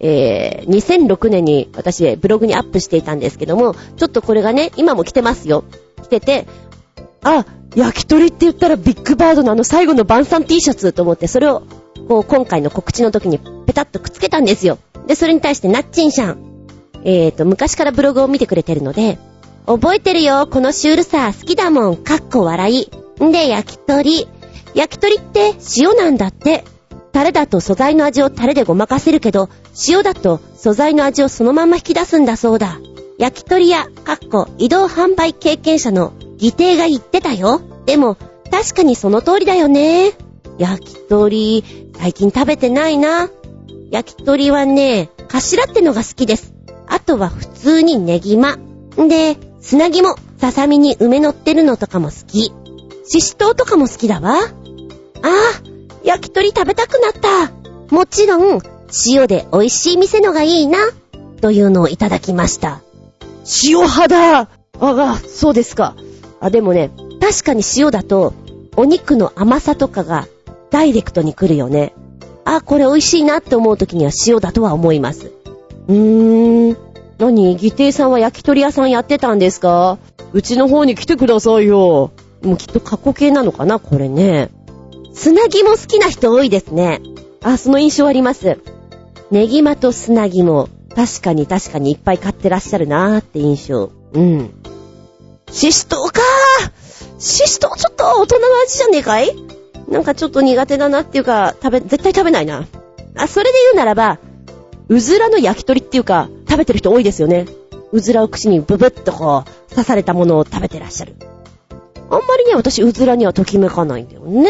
えー、2006年に私ブログにアップしていたんですけども、ちょっとこれがね、今も着てますよ。着てて、あ、焼き鳥って言ったらビッグバードのあの最後の晩餐 T シャツと思って、それを、こう、今回の告知の時にペタッとくっつけたんですよ。で、それに対してナッチンシャン。えーと、昔からブログを見てくれてるので、覚えてるよ、このシュールさ、好きだもん、かっこ笑い。んで、焼き鳥。焼き鳥って塩なんだって。タレだと素材の味をタレでごまかせるけど、塩だと素材の味をそのまま引き出すんだそうだ。焼き鳥屋、かっこ移動販売経験者の義弟が言ってたよ。でも、確かにその通りだよね。焼き鳥、最近食べてないな。焼き鳥はね、頭ってのが好きです。あとは普通にネギマ。んで、砂肝、ささみに梅乗ってるのとかも好き。ししとうとかも好きだわ。ああ、焼き鳥食べたくなった。もちろん、塩で美味しい店のがいいな。というのをいただきました。塩派だああ、そうですか。あ、でもね、確かに塩だと、お肉の甘さとかがダイレクトに来るよね。あ、これ美味しいなって思う時には塩だとは思います。うーん。何義弟さんは焼き鳥屋さんやってたんですか？うちの方に来てくださいよ。もうきっと過去形なのかなこれね。砂肝好きな人多いですね。あ、その印象あります。ネギマと砂肝。確かに確かにいっぱい買ってらっしゃるなーって印象。うん。シシトウかーシシトウちょっと大人の味じゃねえかい？なんかちょっと苦手だなっていうか、食べ、絶対食べないな。あ、それで言うならば、うずらの焼き鳥っていうか、食べてる人多いですよね。うずらを口にブブッとこう、刺されたものを食べてらっしゃる。あんまりね、私、うずらにはときめかないんだよね。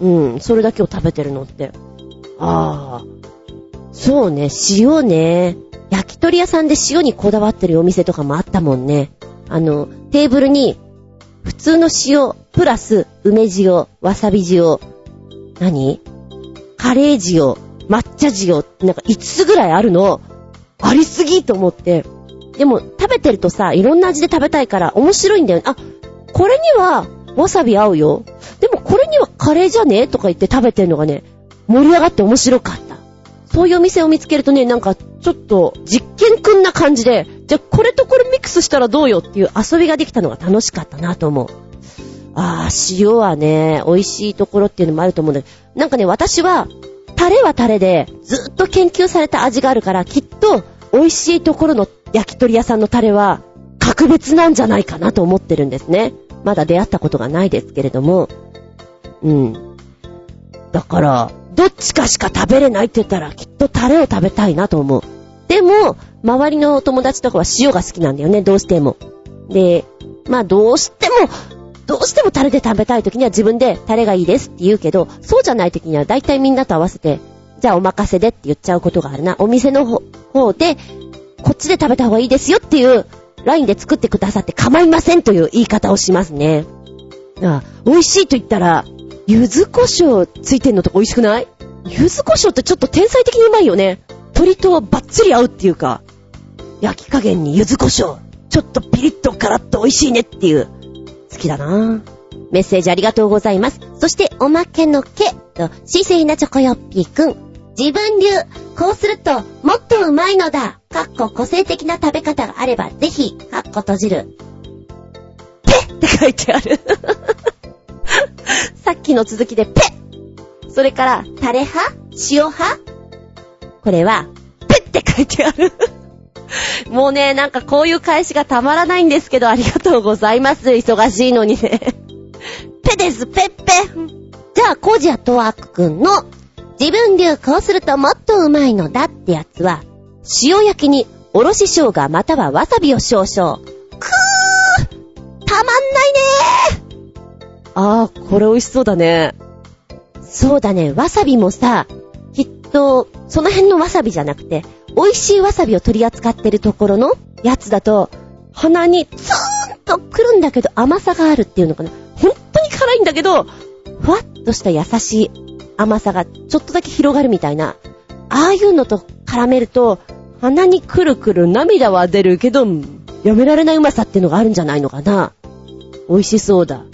うん、それだけを食べてるのって。ああ。そうね、塩ね。焼き鳥屋さんで塩にこだわってるお店とかもあったもんね。あの、テーブルに、普通の塩、プラス、梅塩、わさび塩、何？カレー塩、抹茶塩、なんか5つぐらいあるの。ありすぎと思って。でも、食べてるとさ、いろんな味で食べたいから面白いんだよね。あ、これには、わさび合うよ。でもこれにはカレーじゃね？とか言って食べてるのがね、盛り上がって面白かった。そういうお店を見つけるとね、なんかちょっと実験くんな感じで、じゃあこれとこれミックスしたらどうよっていう遊びができたのが楽しかったなと思う。ああ、塩はね、美味しいところっていうのもあると思うんだけど、なんかね、私は、タレはタレで、ずっと研究された味があるから、きっと、美味しいところの焼き鳥屋さんのタレは、格別なんじゃないかなと思ってるんですね。まだ出会ったことがないですけれども。うん。だから、どっちかしか食べれないって言ったら、きっとタレを食べたいなと思う。でも、周りのお友達とかは塩が好きなんだよね、どうしても。で、まあどうしても、どうしてもタレで食べたい時には自分でタレがいいですって言うけど、そうじゃない時には大体みんなと合わせて、じゃあお任せでって言っちゃうことがあるな。お店の方で、こっちで食べた方がいいですよっていう、ラインで作ってくださって構いませんという言い方をしますね。あ美味しいと言ったら、柚子胡椒ついてんのとか美味しくない？柚子胡椒ってちょっと天才的にうまいよね。鶏とバッツリ合うっていうか、焼き加減に柚子胡椒、ちょっとピリッとカラッと美味しいねっていう、好きだなメッセージありがとうございます。そして、おまけのけと、シセイなチョコヨッピーくん。自分流、こうすると、もっとうまいのだ。かっこ個性的な食べ方があれば、ぜひ、かっこ閉じる。ペって書いてある。さっきの続きでペそれから、タレ派？塩派？これは、ペって書いてある。もうね、なんかこういう返しがたまらないんですけど、ありがとうございます。忙しいのにね。ペです、ペッペ。じゃあ、コージアとワークくんの、自分流こうするともっとうまいのだってやつは、塩焼きにおろし生姜またはわさびを少々。くーたまんないねーあー、これ美味しそうだね。そうだね、わさびもさ、きっと、その辺のわさびじゃなくて、美味しいわさびを取り扱ってるところのやつだと、鼻にツーンとくるんだけど甘さがあるっていうのかな。本当に辛いんだけど、ふわっとした優しい甘さがちょっとだけ広がるみたいな。ああいうのと絡めると、鼻にくるくる涙は出るけど、やめられないうまさっていうのがあるんじゃないのかな。美味しそうだ。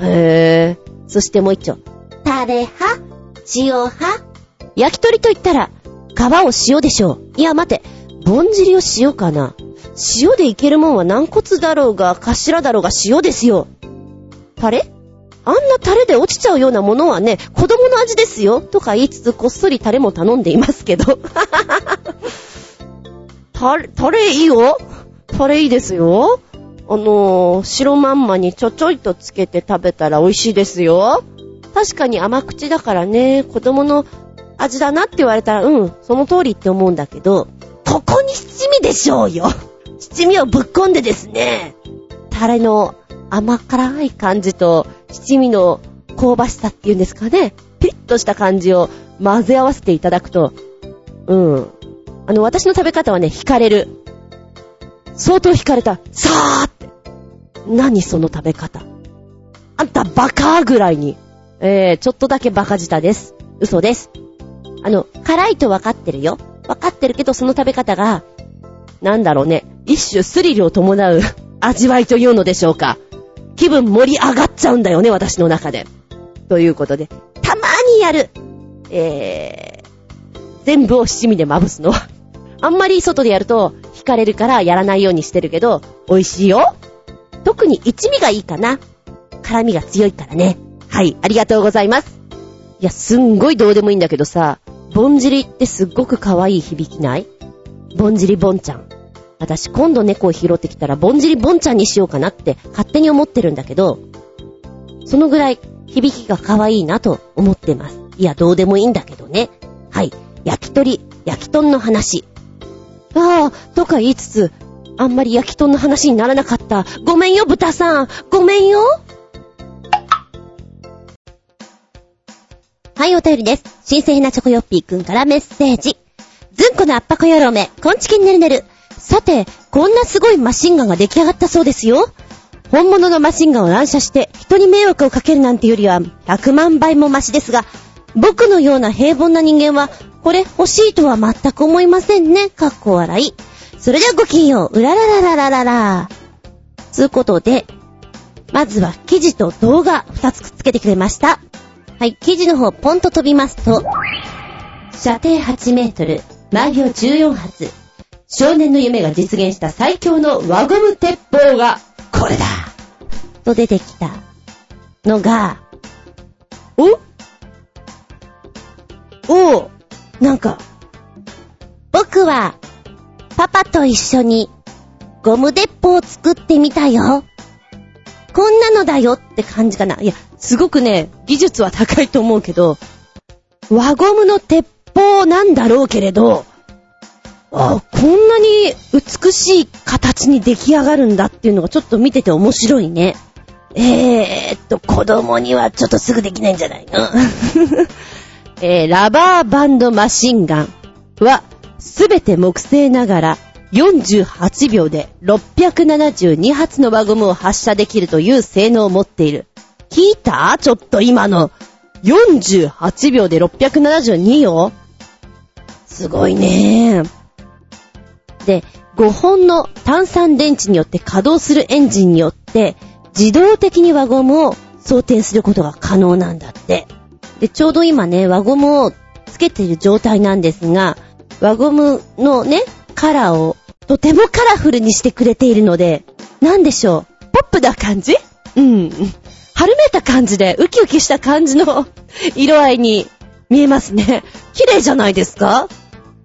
へぇー。そしてもう一丁。タレ派？塩派？焼き鳥と言ったら、皮を塩でしょう。いや、待て。ぼんじりを塩かな。塩でいけるもんは軟骨だろうが、頭だろうが塩ですよ。タレ？あんなタレで落ちちゃうようなものはね、子供の味ですよ。とか言いつつ、こっそりタレも頼んでいますけど。タレ、タレいいよタレいいですよ。あのー、白まんまにちょちょいとつけて食べたら美味しいですよ。確かに甘口だからね、子供の味だなって言われたら、うん、その通りって思うんだけど、ここに七味でしょうよ。七味をぶっ込んでですね、タレの甘辛い感じと、七味の香ばしさっていうんですかね、ピリッとした感じを混ぜ合わせていただくと、うん。あの、私の食べ方はね、惹かれる。相当惹かれた。さーって。何その食べ方。あんたバカーぐらいに。えー、ちょっとだけバカ舌です。嘘です。あの、辛いと分かってるよ。分かってるけど、その食べ方が、なんだろうね、一種スリルを伴う 味わいというのでしょうか。気分盛り上がっちゃうんだよね、私の中で。ということで、たまにやる。えー、全部を七味でまぶすのは。あんまり外でやると惹かれるからやらないようにしてるけど、美味しいよ。特に一味がいいかな。辛味が強いからね。はい、ありがとうございます。いや、すんごいどうでもいいんだけどさ、ぼんじりってすっごく可愛い響きない？ぼんじりぼんちゃん。私今度猫を拾ってきたらぼんじりぼんちゃんにしようかなって勝手に思ってるんだけど、そのぐらい響きが可愛いなと思ってます。いや、どうでもいいんだけどね。はい。焼き鳥、焼き豚の話。ああ、とか言いつつ、あんまり焼き豚の話にならなかった。ごめんよ、豚さん。ごめんよ。はい、お便りです。新鮮なチョコヨッピーくんからメッセージ。ずんこの圧迫野郎め、こんちきんねるねる。さて、こんなすごいマシンガンが出来上がったそうですよ。本物のマシンガンを乱射して人に迷惑をかけるなんてよりは100万倍もマシですが、僕のような平凡な人間は、これ欲しいとは全く思いませんね。かっこ笑い。それではごきんよう。うららららららら。つうことで、まずは記事と動画2つくっつけてくれました。はい、記事の方ポンと飛びますと、射程8メートル、毎秒14発、少年の夢が実現した最強の輪ゴム鉄砲が、これだと出てきたのが、お？おなんか、僕は、パパと一緒に、ゴム鉄砲を作ってみたよ。こんなのだよって感じかな。いや、すごくね、技術は高いと思うけど、輪ゴムの鉄砲なんだろうけれど、あ、こんなに美しい形に出来上がるんだっていうのがちょっと見てて面白いね。えーっと、子供にはちょっとすぐできないんじゃないの？えー、ラバーバンドマシンガンは、すべて木製ながら、48秒で672発の輪ゴムを発射できるという性能を持っている。聞いた？ちょっと今の。48秒で672よすごいねー。で、5本の炭酸電池によって稼働するエンジンによって、自動的に輪ゴムを装填することが可能なんだって。で、ちょうど今ね、輪ゴムをつけている状態なんですが、輪ゴムのね、カラーをとてもカラフルにしてくれているので、なんでしょう、ポップな感じ？うん。春めた感じで、ウキウキした感じの 色合いに見えますね。綺麗じゃないですか？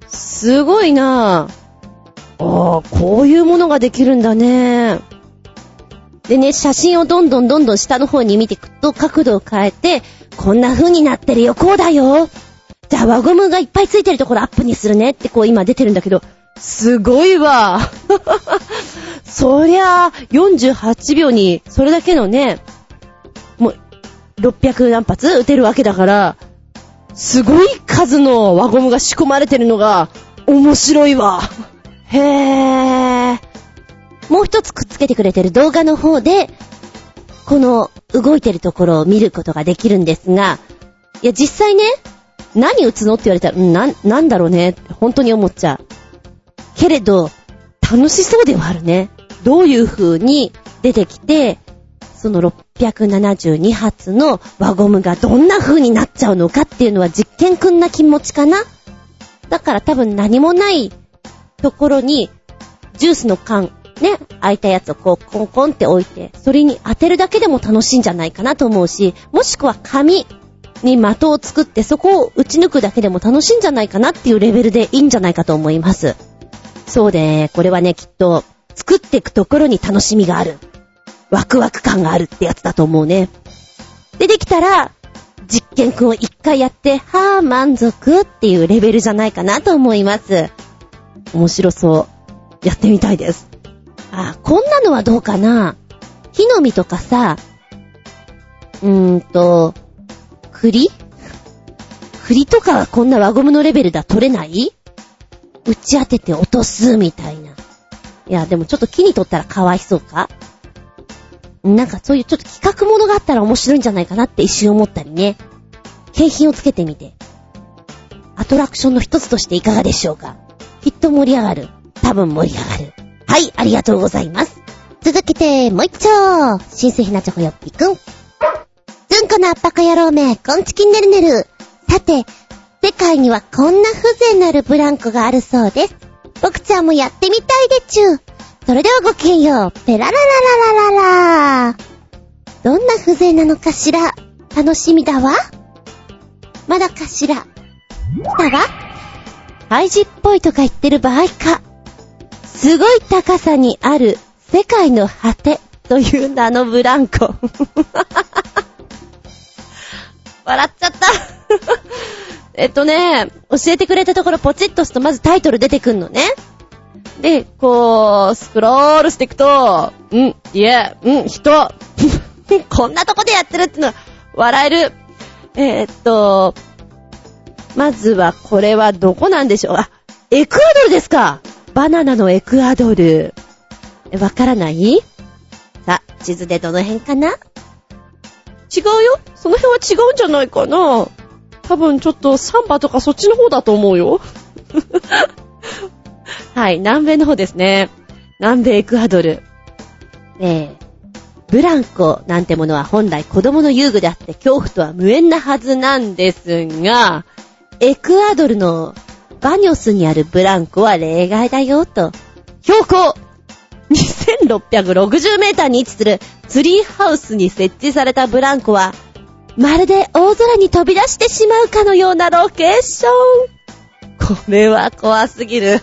すごいなぁ。ああ、こういうものができるんだね。でね、写真をどんどんどんどん下の方に見ていくと角度を変えて、こんな風になってるよ、こうだよ。じゃあ輪ゴムがいっぱいついてるところアップにするねってこう今出てるんだけど、すごいわ。そりゃあ、48秒にそれだけのね、もう、600何発撃てるわけだから、すごい数の輪ゴムが仕込まれてるのが、面白いわ。へー。もう一つくっつけてくれてる動画の方で、この動いてるところを見ることができるんですが、いや実際ね、何打つのって言われたら、な、なんだろうねって本当に思っちゃう。けれど、楽しそうではあるね。どういう風に出てきて、その672発の輪ゴムがどんな風になっちゃうのかっていうのは実験くんな気持ちかなだから多分何もないところに、ジュースの缶、ね、開いたやつをこうコンコンって置いて、それに当てるだけでも楽しいんじゃないかなと思うし、もしくは紙に的を作ってそこを打ち抜くだけでも楽しいんじゃないかなっていうレベルでいいんじゃないかと思います。そうで、これはね、きっと、作っていくところに楽しみがある。ワクワク感があるってやつだと思うね。で、できたら、実験くんを一回やって、はぁ、満足っていうレベルじゃないかなと思います。面白そう。やってみたいです。あ、こんなのはどうかな？木の実とかさ、うーんと、栗？栗とかはこんな輪ゴムのレベルだ取れない？打ち当てて落とすみたいな。いや、でもちょっと木にとったらかわいそうか？なんかそういうちょっと企画ものがあったら面白いんじゃないかなって一瞬思ったりね。景品をつけてみて。アトラクションの一つとしていかがでしょうか？きっと盛り上がる。多分盛り上がる。はい、ありがとうございます。続けて、もう一丁。新製ひなチョコよっぴくん。ずんこの圧迫野郎め、こんちきんねるねる。さて、世界にはこんな風情のあるブランコがあるそうです。僕ちゃんもやってみたいでちゅ。それではごきげんよう。ペラララララララどんな風情なのかしら？楽しみだわ。まだかしら？来たわ。ハイジっぽいとか言ってる場合か。すごい高さにある世界の果てという名のブランコ。笑っちゃった。えっとね、教えてくれたところポチッと押すとまずタイトル出てくんのね。で、こう、スクロールしていくと、うん、いえ、うん、人。こんなとこでやってるってのは笑える。えーっと、まずはこれはどこなんでしょう？あ、エクアドルですかバナナのエクアドル。わからない？さ、地図でどの辺かな？違うよその辺は違うんじゃないかな多分ちょっとサンバとかそっちの方だと思うよ。はい、南米の方ですね。南米エクアドル。えー、ブランコなんてものは本来子供の遊具であって恐怖とは無縁なはずなんですが、エクアドルのバニョスにあるブランコは例外だよと。標高2660メーターに位置するツリーハウスに設置されたブランコは、まるで大空に飛び出してしまうかのようなロケーション。これは怖すぎる。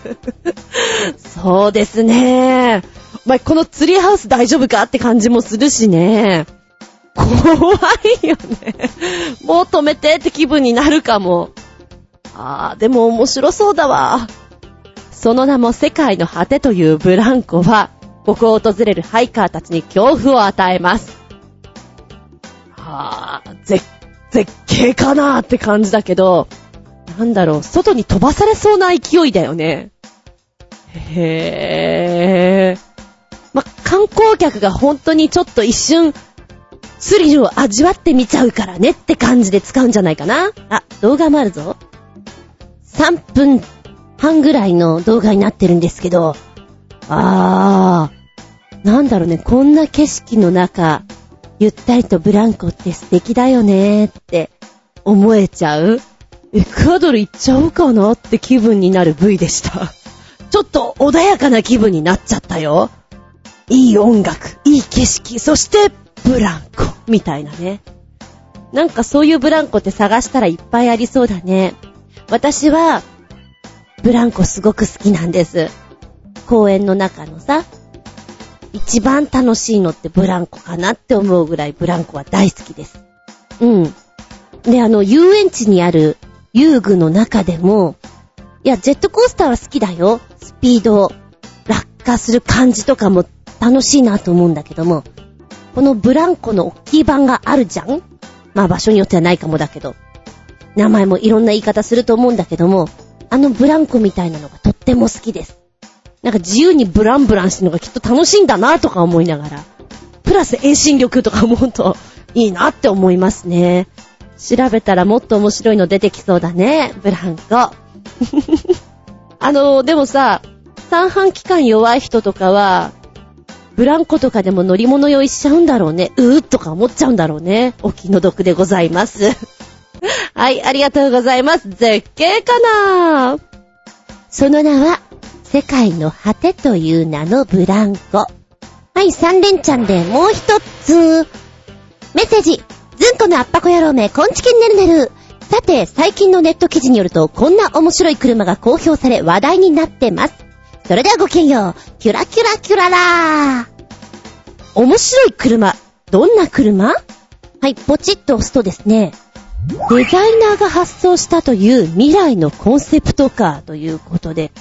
そうですね。お前、このツリーハウス大丈夫かって感じもするしね。怖いよね。もう止めてって気分になるかも。あー、でも面白そうだわ。その名も世界の果てというブランコは、ここを訪れるハイカーたちに恐怖を与えます。はぁ、絶、絶景かなーって感じだけど、なんだろう、外に飛ばされそうな勢いだよね。へぇー。ま、観光客が本当にちょっと一瞬、スリルを味わってみちゃうからねって感じで使うんじゃないかな。あ、動画もあるぞ。3分半ぐらいの動画になってるんですけど、あー、なんだろうね、こんな景色の中、ゆったりとブランコって素敵だよねって思えちゃうエクアドル行っちゃおうかなって気分になる部位でした。ちょっと穏やかな気分になっちゃったよ。いい音楽、いい景色、そしてブランコ、みたいなね。なんかそういうブランコって探したらいっぱいありそうだね。私は、ブランコすごく好きなんです。公園の中のさ、一番楽しいのってブランコかなって思うぐらいブランコは大好きです。うん。で、あの、遊園地にある遊具の中でも、いや、ジェットコースターは好きだよ。スピード、落下する感じとかも楽しいなと思うんだけども、このブランコの大きい版があるじゃん？まあ場所によってはないかもだけど。名前もいろんな言い方すると思うんだけども、あのブランコみたいなのがとっても好きです。なんか自由にブランブランしてるのがきっと楽しいんだなとか思いながら。プラス遠心力とかもほんといいなって思いますね。調べたらもっと面白いの出てきそうだね。ブランコ。あの、でもさ、三半期間弱い人とかは、ブランコとかでも乗り物用意しちゃうんだろうね。うーとか思っちゃうんだろうね。お気の毒でございます。はい、ありがとうございます。絶景かな？その名は、世界の果てという名のブランコ。はい、三連チャンでもう一つ。メッセージ。ずんこのアッパコ野郎め、こんちきんねるねる。さて、最近のネット記事によると、こんな面白い車が公表され話題になってます。それではごきげんよう。キュラキュラキュララー。面白い車。どんな車？はい、ポチッと押すとですね、デザイナーが発想したという未来のコンセプトカーということで、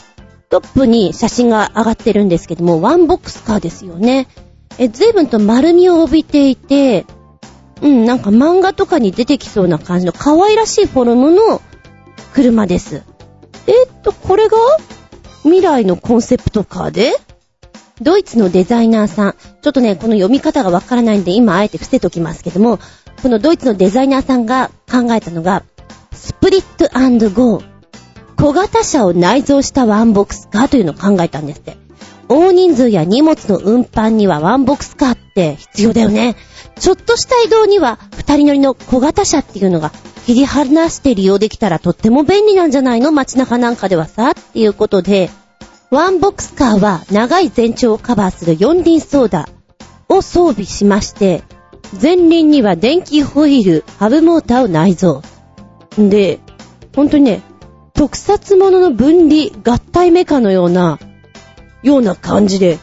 トップに写真が上がってるんですけども、ワンボックスカーですよね。え、随分と丸みを帯びていて、うん、なんか漫画とかに出てきそうな感じの可愛らしいフォルムの車です。えっと、これが未来のコンセプトカーで？ドイツのデザイナーさん、ちょっとね、この読み方がわからないんで今あえて伏せときますけども、このドイツのデザイナーさんが考えたのが、スプリットゴー。小型車を内蔵したワンボックスカーというのを考えたんですって。大人数や荷物の運搬にはワンボックスカーって必要だよね。ちょっとした移動には二人乗りの小型車っていうのが切り離して利用できたらとっても便利なんじゃないの？街中なんかではさっていうことで、ワンボックスカーは長い全長をカバーする四輪操舵を装備しまして、前輪には電気ホイール、ハブモーターを内蔵。んで、ほんとにね、特撮ものの分離、合体メカのような、ような感じで、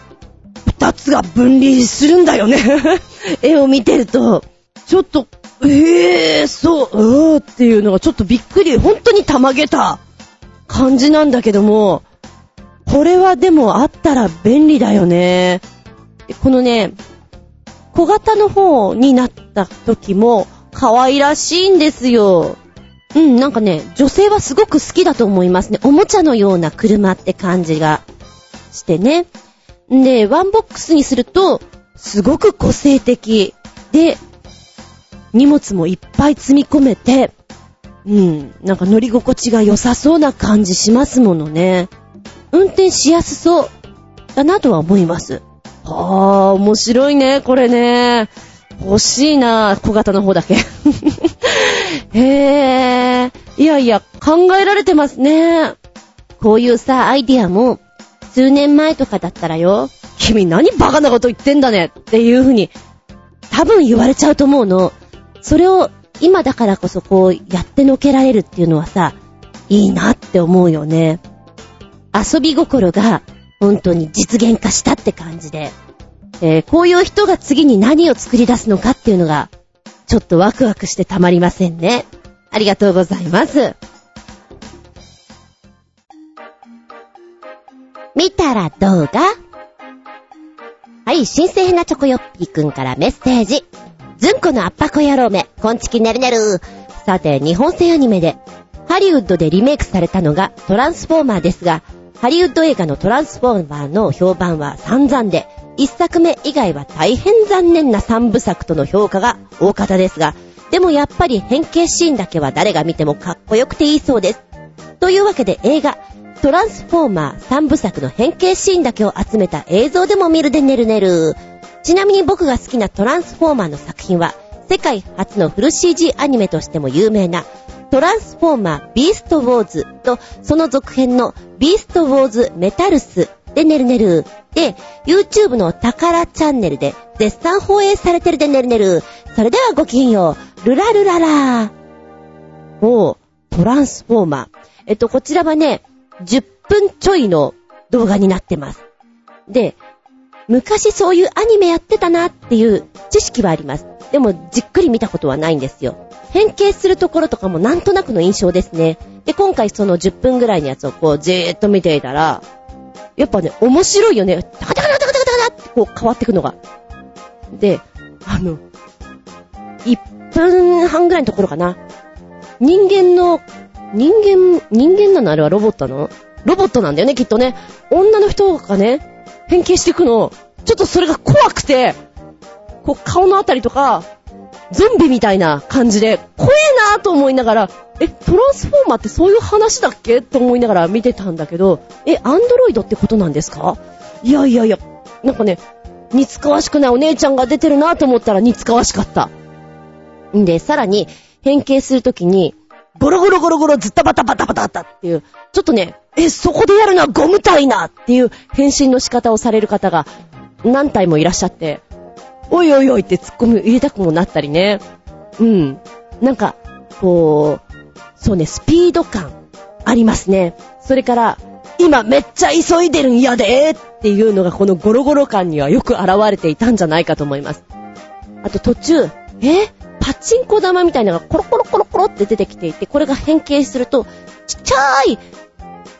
二つが分離するんだよね 絵を見てると、ちょっと、ええー、そう、うーっていうのがちょっとびっくり、本当にたまげた感じなんだけども、これはでもあったら便利だよね。このね、小型の方になった時も可愛らしいんですよ。うん、なんかね、女性はすごく好きだと思いますね。おもちゃのような車って感じがしてね。で、ワンボックスにすると、すごく個性的で、荷物もいっぱい積み込めて、うん、なんか乗り心地が良さそうな感じしますものね。運転しやすそうだなとは思います。はぁ、面白いね、これね。欲しいな、小型の方だけ。へぇー。いやいや、考えられてますね。こういうさ、アイディアも、数年前とかだったらよ、君何バカなこと言ってんだねっていう風に、多分言われちゃうと思うの。それを今だからこそこうやってのけられるっていうのはさ、いいなって思うよね。遊び心が本当に実現化したって感じで、えー、こういう人が次に何を作り出すのかっていうのが、ちょっとワクワクしてたまりませんね。ありがとうございます。見たら動画はい、新鮮なチョコヨッピーくんからメッセージ。ずんこのアッパコ野郎め、こんちきねるねる。さて、日本製アニメで、ハリウッドでリメイクされたのがトランスフォーマーですが、ハリウッド映画のトランスフォーマーの評判は散々で、一作目以外は大変残念な三部作との評価が大方ですが、でもやっぱり変形シーンだけは誰が見てもかっこよくていいそうです。というわけで映画、トランスフォーマー三部作の変形シーンだけを集めた映像でも見るでねるねる。ちなみに僕が好きなトランスフォーマーの作品は、世界初のフル CG アニメとしても有名な、トランスフォーマービーストウォーズと、その続編のビーストウォーズメタルスでねるねる。で、YouTube の宝チャンネルで絶賛放映されてるでねるねる。それではごきげんよう。ルラルララおう、トランスフォーマー。えっと、こちらはね、10分ちょいの動画になってます。で、昔そういうアニメやってたなっていう知識はあります。でも、じっくり見たことはないんですよ。変形するところとかもなんとなくの印象ですね。で、今回その10分ぐらいのやつをこう、じーっと見ていたら、やっぱね、面白いよね。タカタカタカタカタカタってこう変わっていくのが。で、あの、1分半ぐらいのところかな。人間の、人間、人間なのあれはロボットなのロボットなんだよね、きっとね。女の人がね、変形していくの、ちょっとそれが怖くて、こう顔のあたりとか、ゾンビみたいな感じで、怖えなぁと思いながら、え、トランスフォーマーってそういう話だっけ？と思いながら見てたんだけど、え、アンドロイドってことなんですか？いやいやいや、なんかね、似つかわしくないお姉ちゃんが出てるなぁと思ったら似つかわしかった。んで、さらに、変形するときに、ゴロゴロゴロゴロずったバタバタバタバタっていう、ちょっとね、え、そこでやるのはゴムたいなっていう変身の仕方をされる方が何体もいらっしゃって、おいおいおいって突っ込み入れたくもなったりね。うん。なんか、こう、そうね、スピード感ありますね。それから、今めっちゃ急いでるんやでっていうのがこのゴロゴロ感にはよく現れていたんじゃないかと思います。あと途中、え？パチンコ玉みたいなのがコロコロコロコロって出てきていて、これが変形すると、ちっちゃい、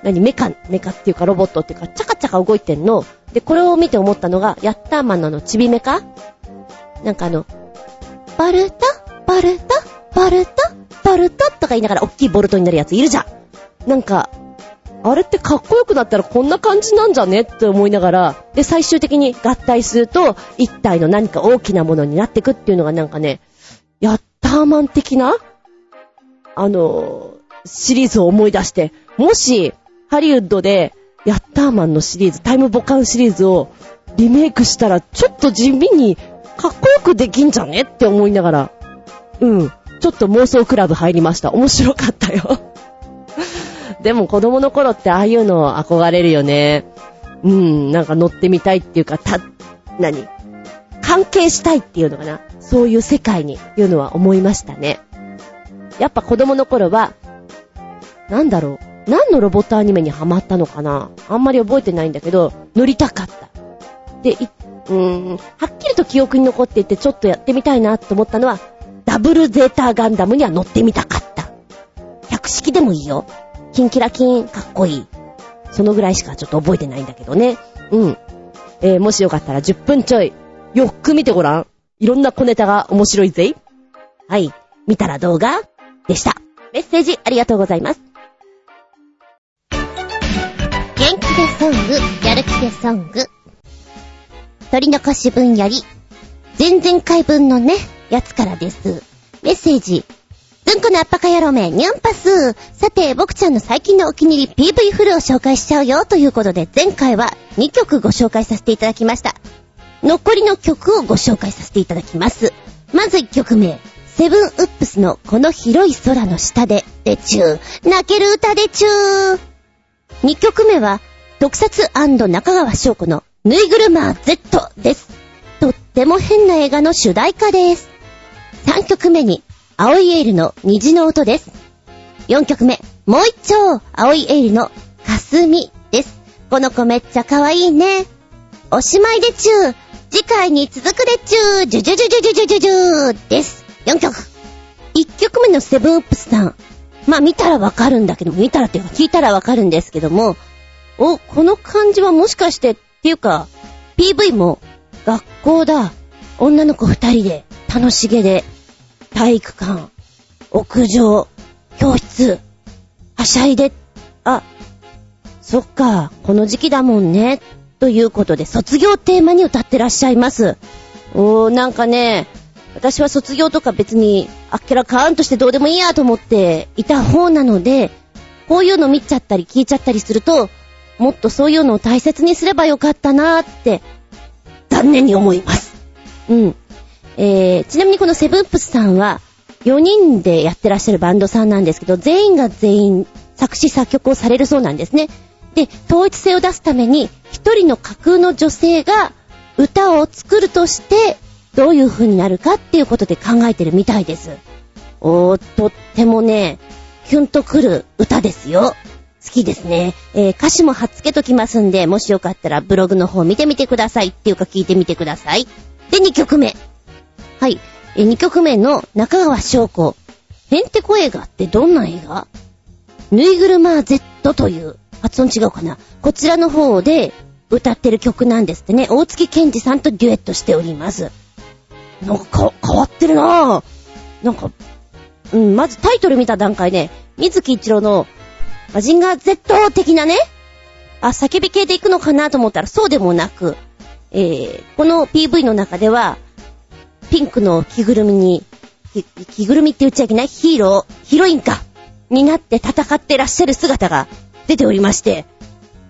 何、メカ、メカっていうかロボットっていうか、チャカチャカ動いてんの。で、これを見て思ったのが、ヤッターマンのあの、チビメカなんかあの、バルタ、バルタ、バルタ、バルタ？とか言いながら大きいボルトになるやついるじゃん。なんか、あれってかっこよくなったらこんな感じなんじゃねって思いながら、で、最終的に合体すると、一体の何か大きなものになってくっていうのがなんかね、ヤッターマン的なあの、シリーズを思い出して、もし、ハリウッドで、ヤッターマンのシリーズ、タイムボカンシリーズをリメイクしたら、ちょっと地味にかっこよくできんじゃねって思いながら、うん。ちょっと妄想クラブ入りました。面白かったよ でも子供の頃ってああいうの憧れるよね。うん、なんか乗ってみたいっていうか、た、何？関係したいっていうのかな。そういう世界に、いうのは思いましたね。やっぱ子供の頃は、なんだろう。何のロボットアニメにハマったのかなあんまり覚えてないんだけど、乗りたかった。で、うーん、はっきりと記憶に残っていてちょっとやってみたいなと思ったのは、ダブルゼータガンダムには乗ってみたかった。百式でもいいよ。キンキラキン、かっこいい。そのぐらいしかちょっと覚えてないんだけどね。うん。えー、もしよかったら10分ちょい、よっく見てごらん。いろんな小ネタが面白いぜ。はい。見たら動画でした。メッセージありがとうございます。元気でソング、やる気でソング。取り残し分より、前々回分のね、やつからです。メッセージ。うんこのあっぱか野郎め、ニャンパス。さて、僕ちゃんの最近のお気に入り PV フルを紹介しちゃうよということで、前回は2曲ご紹介させていただきました。残りの曲をご紹介させていただきます。まず1曲目。セブンウップスのこの広い空の下で、でちゅー。泣ける歌でちゅー。2曲目は、特撮中川翔子のぬいぐるま Z です。とっても変な映画の主題歌です。3曲目に、青いエールの虹の音です。4曲目、もう一丁、青いエールの霞です。この子めっちゃ可愛いね。おしまいでちゅう。次回に続くでちゅう。じゅじゅじゅじゅじゅじゅじゅーです。4曲。1曲目のセブンアップスさん。まあ見たらわかるんだけど、見たらっていうか聞いたらわかるんですけども、お、この感じはもしかしてっていうか、PV も学校だ。女の子二人で、楽しげで、体育館、屋上、教室、はしゃいで、あ、そっか、この時期だもんね。ということで、卒業テーマに歌ってらっしゃいます。おー、なんかね、私は卒業とか別に、あっけらかーんとしてどうでもいいやと思っていた方なので、こういうの見ちゃったり聞いちゃったりすると、もっとそういうのを大切にすればよかったなーって、残念に思います。うん。えー、ちなみにこのセブンプスさんは、4人でやってらっしゃるバンドさんなんですけど、全員が全員作詞作曲をされるそうなんですね。で、統一性を出すために、一人の架空の女性が歌を作るとして、どういう風になるかっていうことで考えてるみたいです。おー、とってもね、キュンとくる歌ですよ。好きですね。えー歌詞も貼っつけときますんで、もしよかったらブログの方見てみてくださいっていうか聞いてみてください。で、2曲目。はい。え2曲目の中川翔子。ヘンテコ映画ってどんな映画？ぬいぐるま Z という、発音違うかなこちらの方で歌ってる曲なんですってね。大月健二さんとデュエットしております。なんかか変わってるなぁ。なんか、うん、まずタイトル見た段階で、水木一郎のマジンガー Z 的なね、あ、叫び系で行くのかなと思ったらそうでもなく、えー、この PV の中では、ピンクの着ぐるみに、着ぐるみって言っちゃいけないヒーロー、ヒロインか、になって戦ってらっしゃる姿が出ておりまして、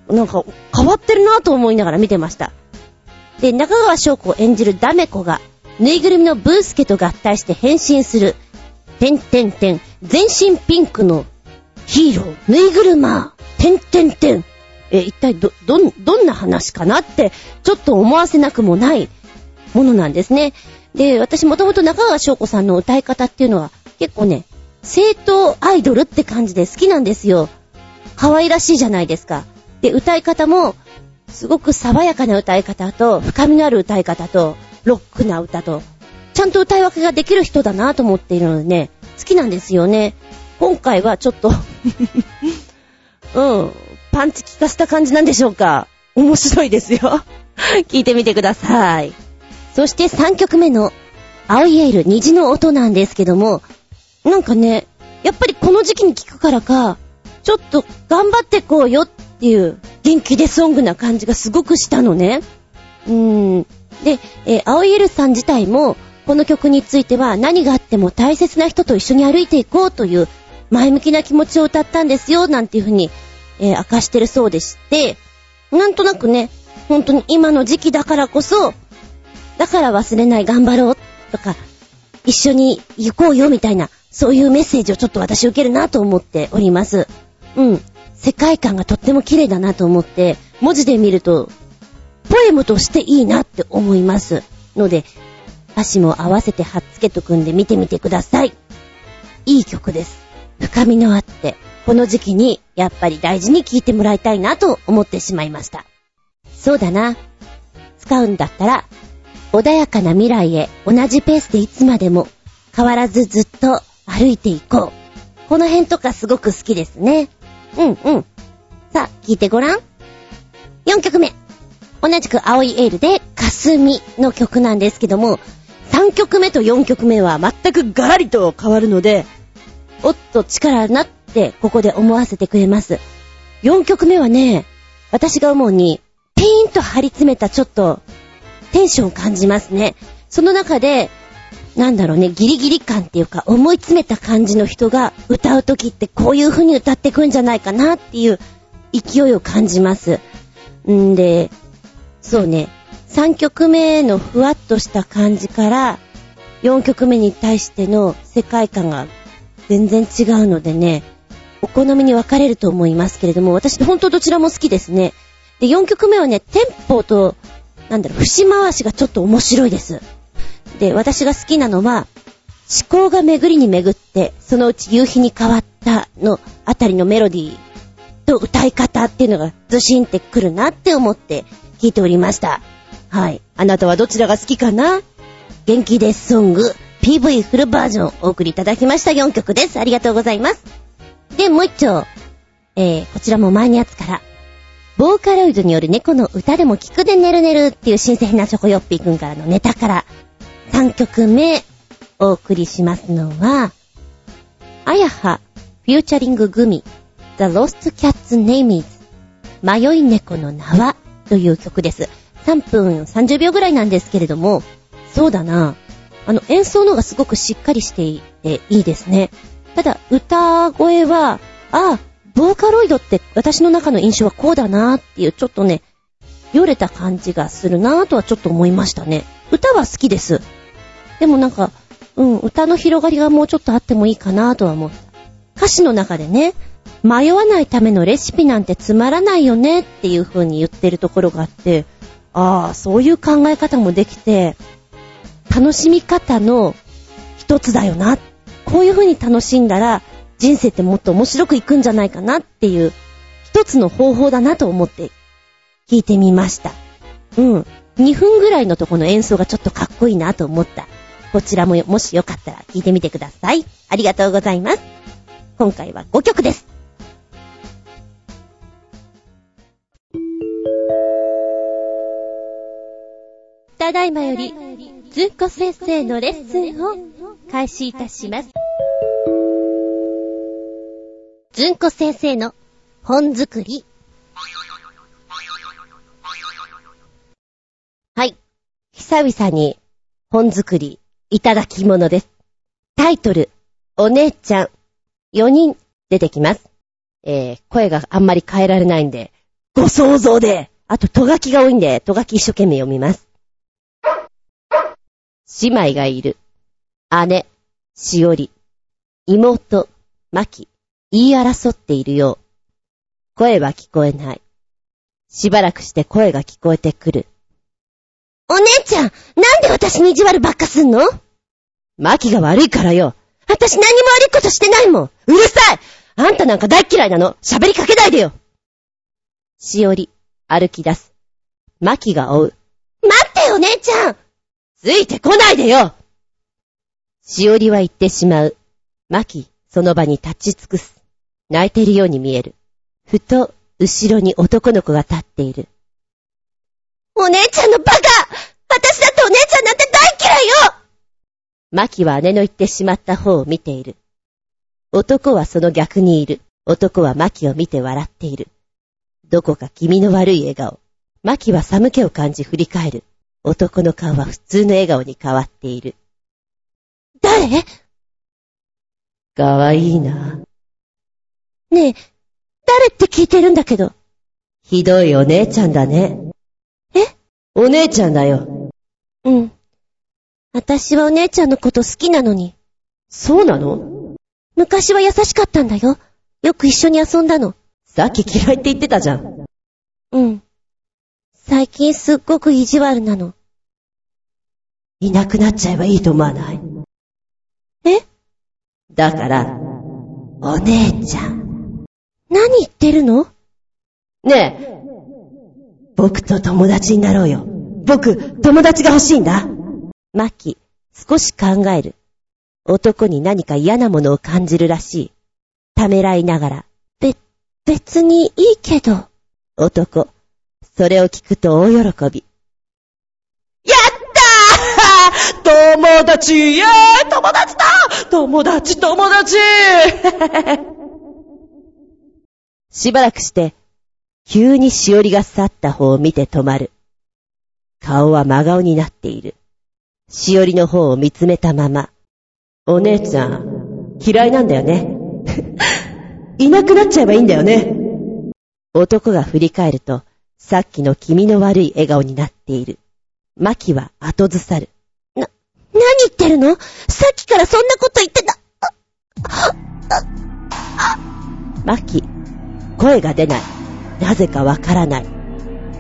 なんか変わってるなぁと思いながら見てました。で、中川翔子を演じるダメ子が、ぬいぐるみのブースケと合体して変身する、てんてんてん、全身ピンクのヒーロー、ぬいぐるま、てんてんてん。え、一体ど、ど、どんな話かなって、ちょっと思わせなくもないものなんですね。で、私もともと中川翔子さんの歌い方っていうのは、結構ね、正統アイドルって感じで好きなんですよ。可愛らしいじゃないですか。で、歌い方も、すごく爽やかな歌い方と、深みのある歌い方と、ロックな歌と、ちゃんと歌い分けができる人だなと思っているのでね、好きなんですよね。今回はちょっとうん、パンチ効かせた感じなんでしょうか。面白いですよ。聞いてみてください。そして3曲目の、青いエール虹の音なんですけども、なんかね、やっぱりこの時期に聴くからか、ちょっと頑張ってこうよっていう元気でソングな感じがすごくしたのね。うーん。で、えー青いエルさん自体も、この曲については何があっても大切な人と一緒に歩いていこうという前向きな気持ちを歌ったんですよ、なんていうふうに、えー明かしてるそうでして、なんとなくね、本当に今の時期だからこそ、だから忘れない頑張ろうとか、一緒に行こうよみたいな、そういうメッセージをちょっと私受けるなと思っております。うん。世界観がとっても綺麗だなと思って、文字で見ると、ポエムとしていいなって思います。ので、歌詞も合わせて貼っつけとくんで見てみてください。いい曲です。深みのあって、この時期にやっぱり大事に聴いてもらいたいなと思ってしまいました。そうだな。使うんだったら、穏やかな未来へ同じペースでいつまでも変わらずずっと歩いていこう。この辺とかすごく好きですね。うんうん。さあ、聞いてごらん。4曲目。同じく青いエールで、霞の曲なんですけども、3曲目と4曲目は全くガラリと変わるので、おっと違うなってここで思わせてくれます。4曲目はね、私が思うに、 pain と張り詰めたちょっと、テンションを感じますね。その中で、なんだろうね、ギリギリ感っていうか、思い詰めた感じの人が歌うときってこういう風に歌ってくんじゃないかなっていう勢いを感じます。んで、そうね、3曲目のふわっとした感じから、4曲目に対しての世界観が全然違うのでね、お好みに分かれると思いますけれども、私本当どちらも好きですね。で、4曲目はね、テンポと、なんだろう、節回しがちょっと面白いです。で、私が好きなのは、思考が巡りに巡って、そのうち夕日に変わったのあたりのメロディーと歌い方っていうのがズシンってくるなって思って聞いておりました。はい。あなたはどちらが好きかな？元気ですソング PV フルバージョンお送りいただきました4曲です。ありがとうございます。で、もう一丁。えー、こちらも前のやつから。ボーカロイドによる猫の歌でも聞くでねるねるっていう新鮮なチョコヨッピーくんからのネタから3曲目お送りしますのは、あやはフューチャリンググミ The Lost Cat's Name is 迷い猫の名はという曲です。3分30秒ぐらいなんですけれども、そうだな。あの演奏のがすごくしっかりしていていいですね。ただ歌声は、ああ、ボーカロイドって私の中の印象はこうだなっていうちょっとね、よれた感じがするなとはちょっと思いましたね。歌は好きです。でもなんか、うん、歌の広がりがもうちょっとあってもいいかなとは思った。歌詞の中でね、迷わないためのレシピなんてつまらないよねっていう風に言ってるところがあって、ああ、そういう考え方もできて、楽しみ方の一つだよな。こういう風に楽しんだら、人生ってもっと面白くいくんじゃないかなっていう、一つの方法だなと思って聞いてみました。うん。2分ぐらいのとこの演奏がちょっとかっこいいなと思った。こちらももしよかったら聞いてみてください。ありがとうございます。今回は5曲です。ただいまより、ずんこ先生のレッスンを開始いたします。ずんこ先生の本作りはい。久々に本作りいただき物です。タイトル、お姉ちゃん、4人出てきます。えー、声があんまり変えられないんで、ご想像で、あと、とがきが多いんで、とがき一生懸命読みます。姉妹がいる。姉、しおり。妹、まき。言い争っているよう。声は聞こえない。しばらくして声が聞こえてくる。お姉ちゃん、なんで私に意地悪ばっかすんの？マキが悪いからよ。私何も悪いことしてないもん。うるさいあんたなんか大嫌いなの？喋りかけないでよ。しおり、歩き出す。マキが追う。待ってよ、姉ちゃんついてこないでよしおりは言ってしまう。マキ、その場に立ち尽くす。泣いているように見える。ふと、後ろに男の子が立っている。お姉ちゃんのバカ私だってお姉ちゃんなんて大嫌いよマキは姉の言ってしまった方を見ている。男はその逆にいる。男はマキを見て笑っている。どこか気味の悪い笑顔。マキは寒気を感じ振り返る。男の顔は普通の笑顔に変わっている。誰？かわいいな。ねえ、誰って聞いてるんだけど。ひどいお姉ちゃんだね。え？お姉ちゃんだよ。うん。私はお姉ちゃんのこと好きなのに。そうなの？昔は優しかったんだよ。よく一緒に遊んだの。さっき嫌いって言ってたじゃん。うん。最近すっごく意地悪なの。いなくなっちゃえばいいと思わない？え？だから、お姉ちゃん。何言ってるの？ねえ、僕と友達になろうよ。僕、友達が欲しいんだ。マキ、少し考える。男に何か嫌なものを感じるらしい。ためらいながら。べ、別にいいけど。男、それを聞くと大喜び。やったー友達イェーイ友達だ友達友達 しばらくして、急にしおりが去った方を見て止まる。顔は真顔になっている。しおりの方を見つめたまま。お姉ちゃん、嫌いなんだよね。いなくなっちゃえばいいんだよね。男が振り返ると、さっきの気味の悪い笑顔になっている。マキは後ずさる。な、何言ってるの？さっきからそんなこと言ってた。マキ、声が出ない。なぜかわからない。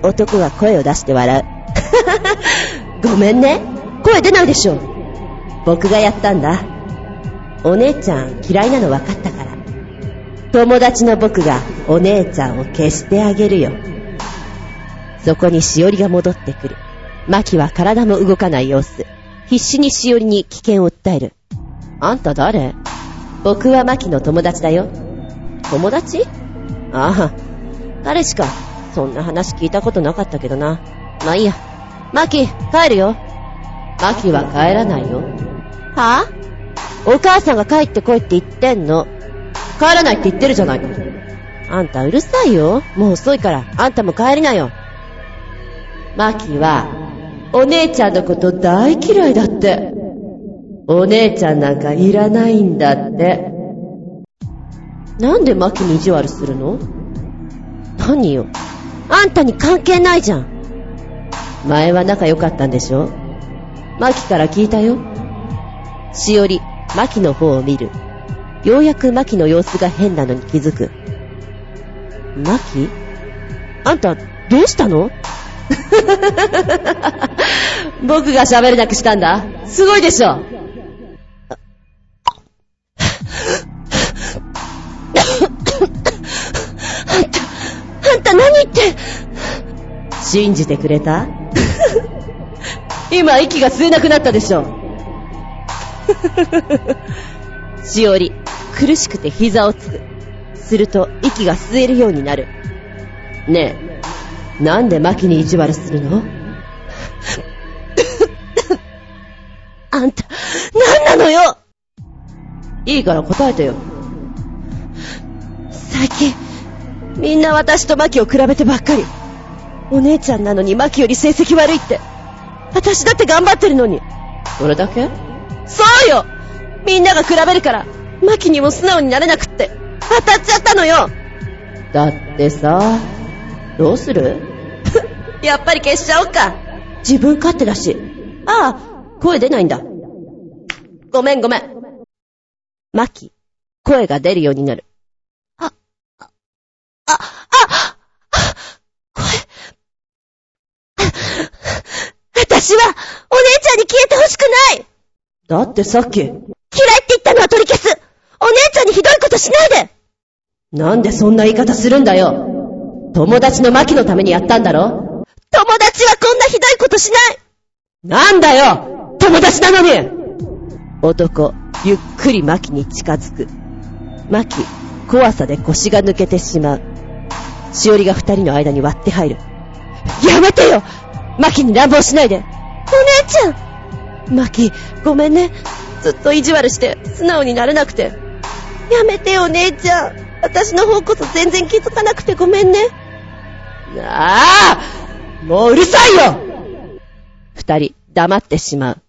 男が声を出して笑う。ごめんね。声出ないでしょ僕がやったんだ。お姉ちゃん嫌いなの分かったから。友達の僕がお姉ちゃんを消してあげるよ。そこにしおりが戻ってくる。マキは体も動かない様子。必死にしおりに危険を訴える。あんた誰？僕はマキの友達だよ。友達？ああ、彼しか。そんな話聞いたことなかったけどな。まあいいや。マキ、帰るよ。マキは帰らないよ。はぁ、お母さんが帰ってこいって言ってんの。帰らないって言ってるじゃないの。あんたうるさいよ。もう遅いから、あんたも帰りなよ。マキは、お姉ちゃんのこと大嫌いだって。お姉ちゃんなんかいらないんだって。なんでマキに意地悪するの？何よ。あんたに関係ないじゃん。前は仲良かったんでしょ？マキから聞いたよ。しおり、マキの方を見る。ようやくマキの様子が変なのに気づく。マキ？あんた、どうしたの？僕が喋れなくしたんだ。すごいでしょ。あんたあんた何言って、信じてくれた？今息が吸えなくなったでしょ。しおり、苦しくて膝をつく。すると息が吸えるようになる。ねえ、なんでマキに意地悪するの？あんた、何なのよ？いいから答えてよ。最近、みんな私とマキを比べてばっかり。お姉ちゃんなのにマキより成績悪いって。私だって頑張ってるのに。それだけ？そうよみんなが比べるから、マキにも素直になれなくって、当たっちゃったのよだってさ、どうする？やっぱり消しちゃおっか。自分勝手だし。ああ、声出ないんだ。ごめんごめん。マキ、声が出るようになる。あ、あ、声。私は、お姉ちゃんに消えてほしくないだってさっき、嫌いって言ったのは取り消すお姉ちゃんにひどいことしないでなんでそんな言い方するんだよ。友達のマキのためにやったんだろ友達はこんなひどいことしないなんだよ友達なのに男、ゆっくりマキに近づく。マキ、怖さで腰が抜けてしまう。しおりが二人の間に割って入る。やめてよマキに乱暴しないでお姉ちゃんマキ、ごめんね。ずっと意地悪して、素直になれなくて。やめてよ、姉ちゃん。私の方こそ全然気づかなくてごめんね。ああもううるさいよ二人、黙ってしまう。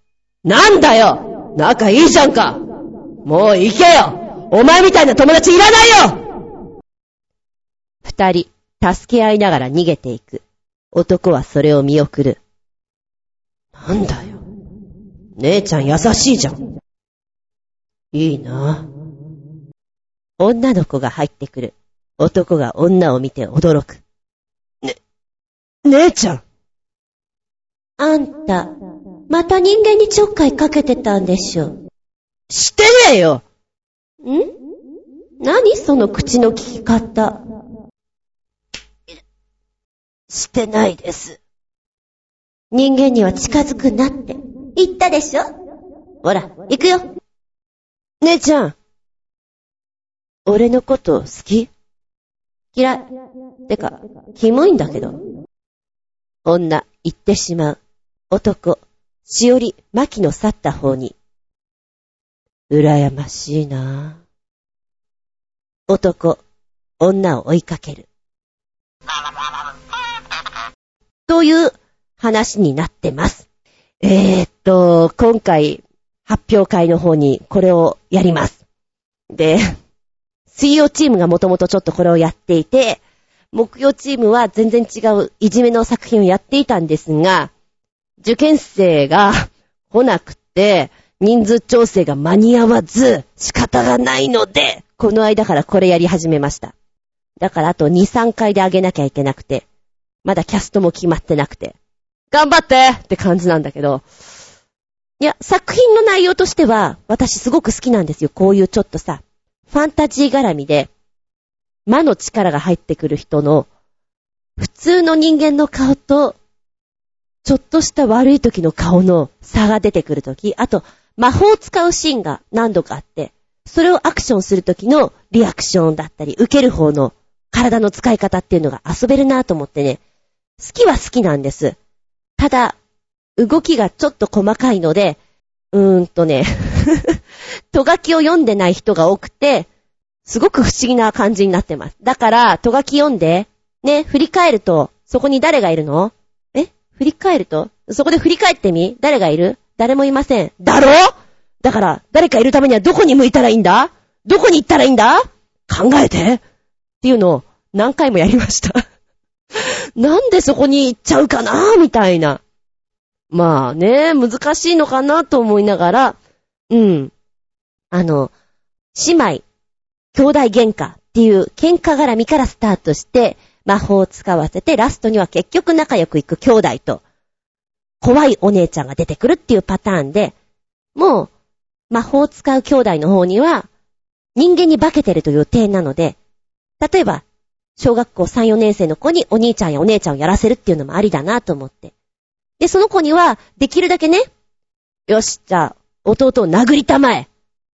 なんだよ仲いいじゃんかもう行けよお前みたいな友達いらないよ二人、助け合いながら逃げていく。男はそれを見送る。なんだよ。姉ちゃん優しいじゃん。いいな女の子が入ってくる。男が女を見て驚く。ね、姉ちゃん。あんた、また人間にちょっかいかけてたんでしょ？してねえよん？何その口の利き方？してないです。人間には近づくなって言ったでしょ？ほら、行くよ。姉ちゃん。俺のこと好き？嫌い。てか、キモいんだけど。女、言ってしまう。男、しおり、まきの去った方に。羨ましいなぁ男、女を追いかける。という話になってます。えー、っと、今回、発表会の方にこれをやります。で、水曜チームがもともとちょっとこれをやっていて、木曜チームは全然違ういじめの作品をやっていたんですが、受験生が来なくて、人数調整が間に合わず、仕方がないので、この間からこれやり始めました。だからあと2、3回であげなきゃいけなくて、まだキャストも決まってなくて、頑張ってって感じなんだけど、いや、作品の内容としては、私すごく好きなんですよ。こういうちょっとさ、ファンタジー絡みで、魔の力が入ってくる人の、普通の人間の顔と、ちょっとした悪い時の顔の差が出てくる時、あと、魔法を使うシーンが何度かあって、それをアクションする時のリアクションだったり、受ける方の体の使い方っていうのが遊べるなと思ってね、好きは好きなんです。ただ、動きがちょっと細かいので、うーんとね、とがきを読んでない人が多くて、すごく不思議な感じになってます。だから、とがき読んで、ね、振り返ると、そこに誰がいるの？え？振り返ると？そこで振り返ってみ？誰がいる？誰もいません。だろ？だから、誰かいるためにはどこに向いたらいいんだ？どこに行ったらいいんだ？考えて。っていうのを何回もやりました。なんでそこに行っちゃうかな？みたいな。まあね、難しいのかなと思いながら、うん。あの、姉妹、兄弟喧嘩っていう喧嘩絡みからスタートして、魔法を使わせて、ラストには結局仲良くいく兄弟と、怖いお姉ちゃんが出てくるっていうパターンで、もう、魔法を使う兄弟の方には、人間に化けてるという点なので、例えば、小学校3、4年生の子にお兄ちゃんやお姉ちゃんをやらせるっていうのもありだなと思って。で、その子には、できるだけね、よし、じゃあ、弟を殴りたまえ、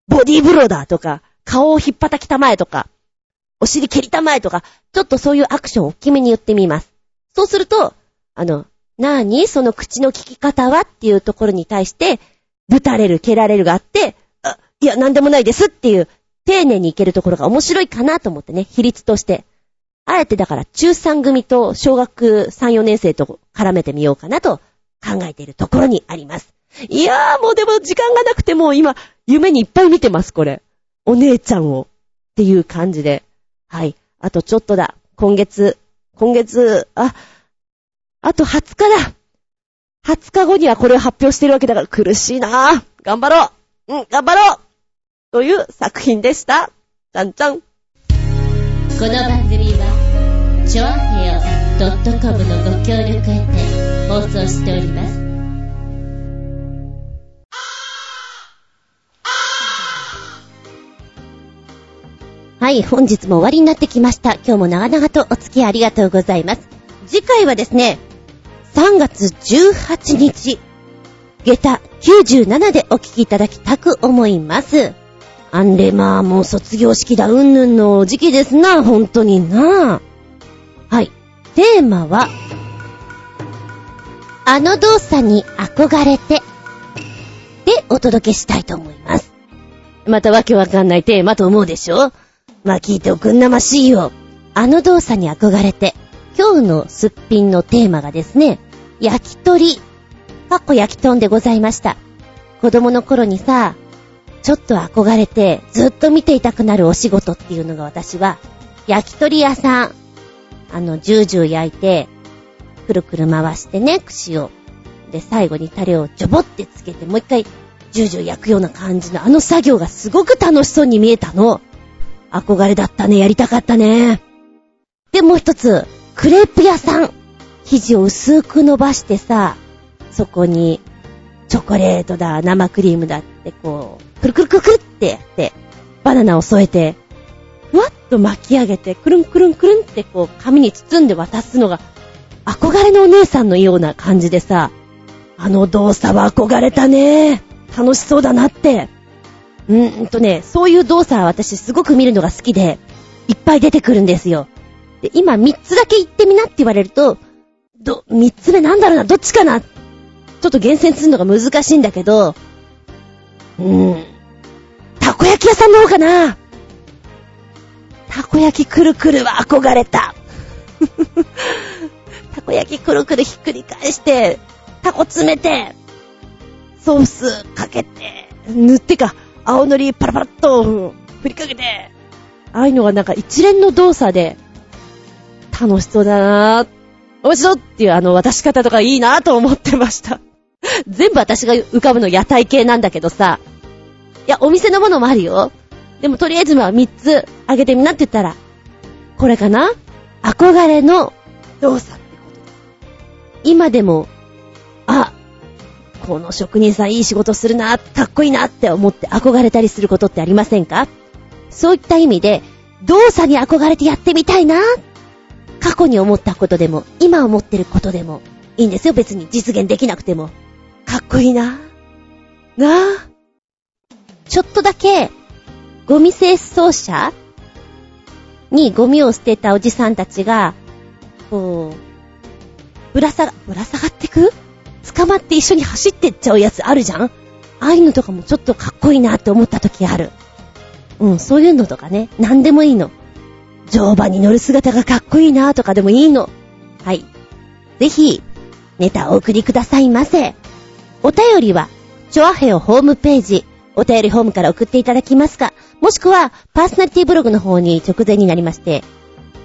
ボディーブローだとか、顔を引っ叩きたまえとか、お尻蹴りたまえとか、ちょっとそういうアクションを大きめに言ってみます。そうすると、あの、なーにその口の聞き方はっていうところに対して、ぶたれる、蹴られるがあって、あ、いや、なんでもないですっていう、丁寧にいけるところが面白いかなと思ってね、比率として。あえてだから、中3組と小学3、4年生と絡めてみようかなと考えているところにあります。いやーもうでも時間がなくてもう今、夢にいっぱい見てます、これ。お姉ちゃんを。っていう感じで。はい。あとちょっとだ。今月、今月、あ、あと20日だ。20日後にはこれを発表してるわけだから苦しいなぁ頑張ろううん、頑張ろうという作品でした。ちゃんちゃん。この番組は、ちょあへよ .com のご協力へて放送しております。はい、本日も終わりになってきました。今日も長々とお付き合いありがとうございます。次回はですね、3月18日、下駄97でお聞きいただきたく思います。あんれまあもう卒業式だうんぬんの時期ですな、本当にな。はい。テーマは、あの動作に憧れて、でお届けしたいと思います。またわけわかんないテーマと思うでしょ？まあ聞いておくんなましいよ。あの動作に憧れて、今日のすっぴんのテーマがですね、焼き鳥、かっこ焼き豚でございました。子供の頃にさ、ちょっと憧れてずっと見ていたくなるお仕事っていうのが私は、焼き鳥屋さん。あの、ジュージュー焼いて、くるくる回してね、串を。で、最後にタレをジョボってつけて、もう一回、ジュージュー焼くような感じのあの作業がすごく楽しそうに見えたの。憧れだったね、やりたかったね。で、もう一つ、クレープ屋さん。生地を薄く伸ばしてさ、そこに、チョコレートだ、生クリームだってこう、くるくるくるくるってやって、バナナを添えて、ふわっと巻き上げて、くるんくるんくるんってこう、紙に包んで渡すのが、憧れのお姉さんのような感じでさ、あの動作は憧れたね。楽しそうだなって。うーんとね、そういう動作は私すごく見るのが好きで、いっぱい出てくるんですよ。で、今3つだけ言ってみなって言われると、ど、3つ目なんだろうな、どっちかなちょっと厳選するのが難しいんだけど、うーん、たこ焼き屋さんの方かなたこ焼きくるくるは憧れた。たこ焼きくるくるひっくり返して、タコ詰めて、ソースかけて、塗ってか、青のりパラパラっと振りかけて、ああいうのがなんか一連の動作で、楽しそうだなぁ。面白いっていうあの渡し方とかいいなぁと思ってました。全部私が浮かぶの屋台系なんだけどさ。いや、お店のものもあるよ。でもとりあえずは3つあげてみなって言ったら、これかな？憧れの動作ってこと。今でも、あ、この職人さんいい仕事するな、かっこいいなって思って憧れたりすることってありませんか？そういった意味で、動作に憧れてやってみたいな？過去に思ったことでも、今思ってることでも、いいんですよ、別に実現できなくても。かっこいいな？なあ。ちょっとだけ、ゴミ清掃車にゴミを捨てたおじさんたちが、こう、ぶら下が、ぶら下がってく？捕まって一緒に走ってっちゃうやつあるじゃん？ああいうのとかもちょっとかっこいいなって思った時ある。うん、そういうのとかね、なんでもいいの。乗馬に乗る姿がかっこいいなとかでもいいの。はい。ぜひ、ネタをお送りくださいませ。お便りは、チョアヘオホームページ、お便りホームから送っていただきますか、もしくは、パーソナリティブログの方に直前になりまして、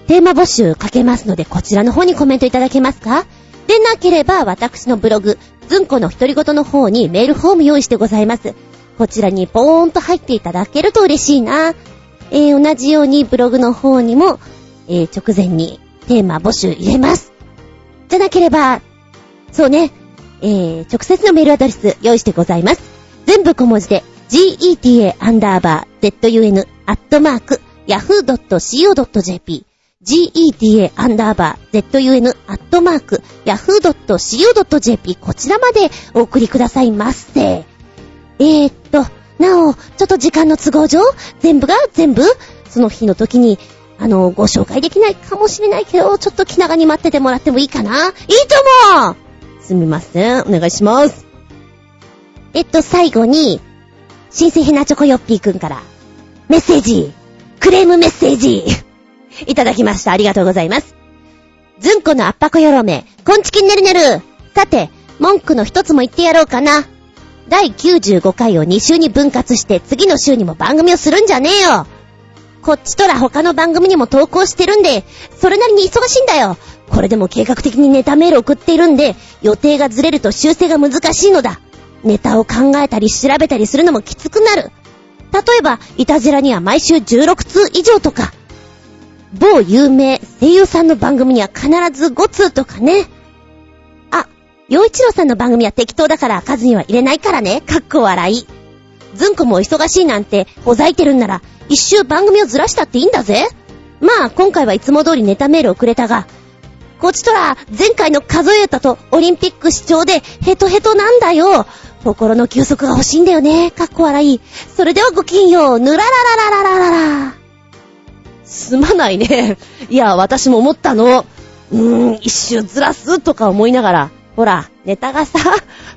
テーマ募集かけますので、こちらの方にコメントいただけますか？でなければ、私のブログ、ずんこの独り言の方にメールフォーム用意してございます。こちらにポーンと入っていただけると嬉しいな。えー、同じようにブログの方にも、えー、直前にテーマ募集入れます。じゃなければ、そうね、えー、直接のメールアドレス用意してございます。全部小文字で、geta アンダーバー zun アットマーク yahoo.co.jp geta アンダーバー zun アットマーク yahoo.co.jp こちらまでお送りくださいませ。えーっと、なお、ちょっと時間の都合上、全部が全部、その日の時に、あの、ご紹介できないかもしれないけど、ちょっと気長に待っててもらってもいいかな？いいと思うすみません。お願いします。えっと、最後に、新生ヘナチョコヨッピーくんから、メッセージ、クレームメッセージ、いただきました。ありがとうございます。ずんこのあっぱこよろめ、こんちきねるねる。さて、文句の一つも言ってやろうかな。第95回を2週に分割して、次の週にも番組をするんじゃねえよ。こっちとら他の番組にも投稿してるんで、それなりに忙しいんだよ。これでも計画的にネタメール送っているんで、予定がずれると修正が難しいのだ。ネタを考えたり調べたりするのもきつくなる。例えば、イタジラには毎週16通以上とか、某有名声優さんの番組には必ず5通とかね。あ、洋一郎さんの番組は適当だから数には入れないからね。かっこ笑い。ずんこも忙しいなんてほざいてるんなら、一周番組をずらしたっていいんだぜ。まあ、今回はいつも通りネタメールをくれたが、こっちとら、前回の数え歌とオリンピック視聴でヘトヘトなんだよ。心の休息が欲しいんだよね。かっこ笑い。それではごきんよう。ぬらららららららら。すまないね。いや、私も思ったの。うーん、一周ずらすとか思いながら、ほら、ネタがさ、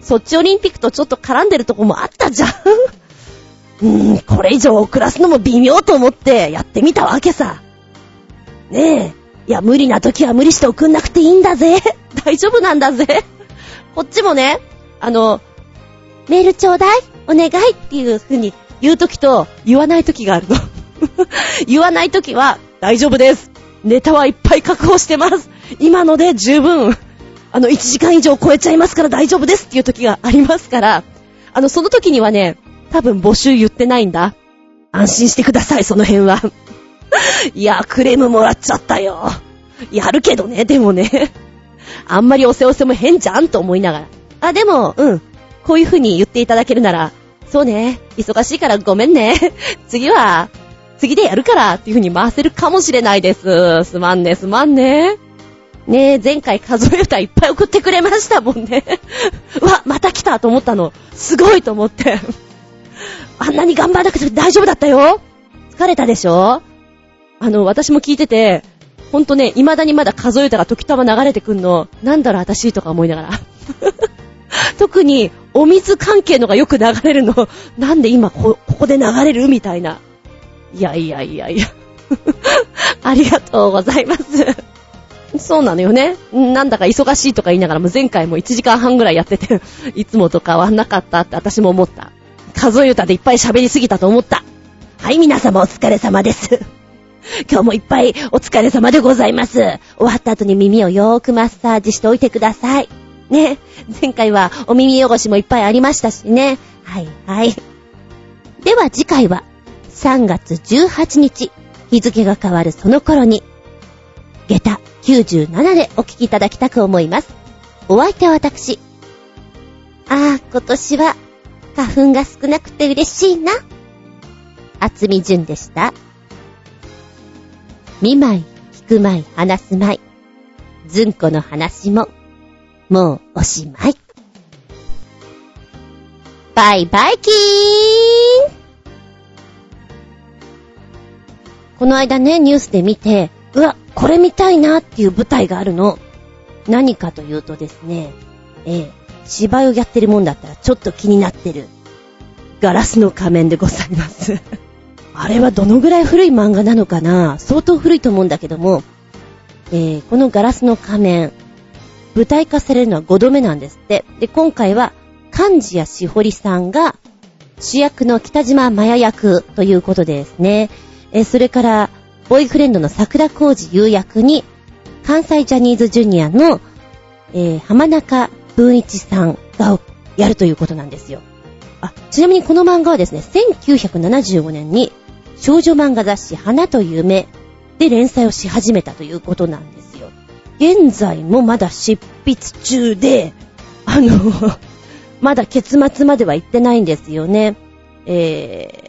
そっちオリンピックとちょっと絡んでるとこもあったじゃん。うーん、これ以上遅らすのも微妙と思ってやってみたわけさ。ねえ。いや、無理な時は無理して送んなくていいんだぜ。大丈夫なんだぜ。こっちもね、あの、メールちょうだいお願いっていう風に言う時と言わない時があるの。言わない時は大丈夫です。ネタはいっぱい確保してます。今ので十分、あの、1時間以上超えちゃいますから大丈夫ですっていう時がありますから、あの、その時にはね、多分募集言ってないんだ。安心してください、その辺は。いや、クレームもらっちゃったよ。やるけどね、でもね。あんまりおせおせも変じゃんと思いながら。あ、でも、うん。こういう風に言っていただけるなら、そうね、忙しいからごめんね。次は、次でやるからっていう風に回せるかもしれないです。すまんね、すまんね。ねえ、前回数え歌いっぱい送ってくれましたもんね。う わ、また来たと思ったの。すごいと思って。あんなに頑張らなくて大丈夫だったよ。疲れたでしょ？あの、私も聞いてて、ほんとね、未だにまだ数え歌が時たま流れてくんの、なんだろう私とか思いながら。特に、お水関係のがよく流れるの、なんで今、ここで流れる？みたいな。いやいやいやいや。ありがとうございます。そうなのよね。なんだか忙しいとか言いながらも前回も1時間半ぐらいやってて、いつもと変わんなかったって私も思った。数え歌でいっぱい喋りすぎたと思った。はい、皆様お疲れ様です。今日もいっぱいお疲れ様でございます。終わった後に耳をよーくマッサージしておいてください。ね。前回はお耳汚しもいっぱいありましたしね。はい、はい。では次回は、3月18日、日付が変わるその頃に、下駄97でお聞きいただきたく思います。お相手は私。ああ、今年は、花粉が少なくて嬉しいな。厚み純でした。見舞い、聞く舞い、話す舞い。ずんこの話も、もうおしまい。バイバイキーンこの間ね、ニュースで見て、うわ、これ見たいなっていう舞台があるの。何かというとですね、ええ、芝居をやってるもんだったらちょっと気になってる。ガラスの仮面でございます。あれはどのぐらい古い漫画なのかな相当古いと思うんだけども、えー、このガラスの仮面、舞台化されるのは5度目なんですって。で、今回は、漢字やしほりさんが主役の北島麻也役ということでですね。えそれから、ボーイフレンドの桜浩二優役に、関西ジャニーズジュニアの、えー、浜中文一さんがやるということなんですよ。あ、ちなみにこの漫画はですね、1975年に少女漫画雑誌花と夢で連載をし始めたということなんですよ。現在もまだ執筆中で、あの まだ結末までは行ってないんですよね。え、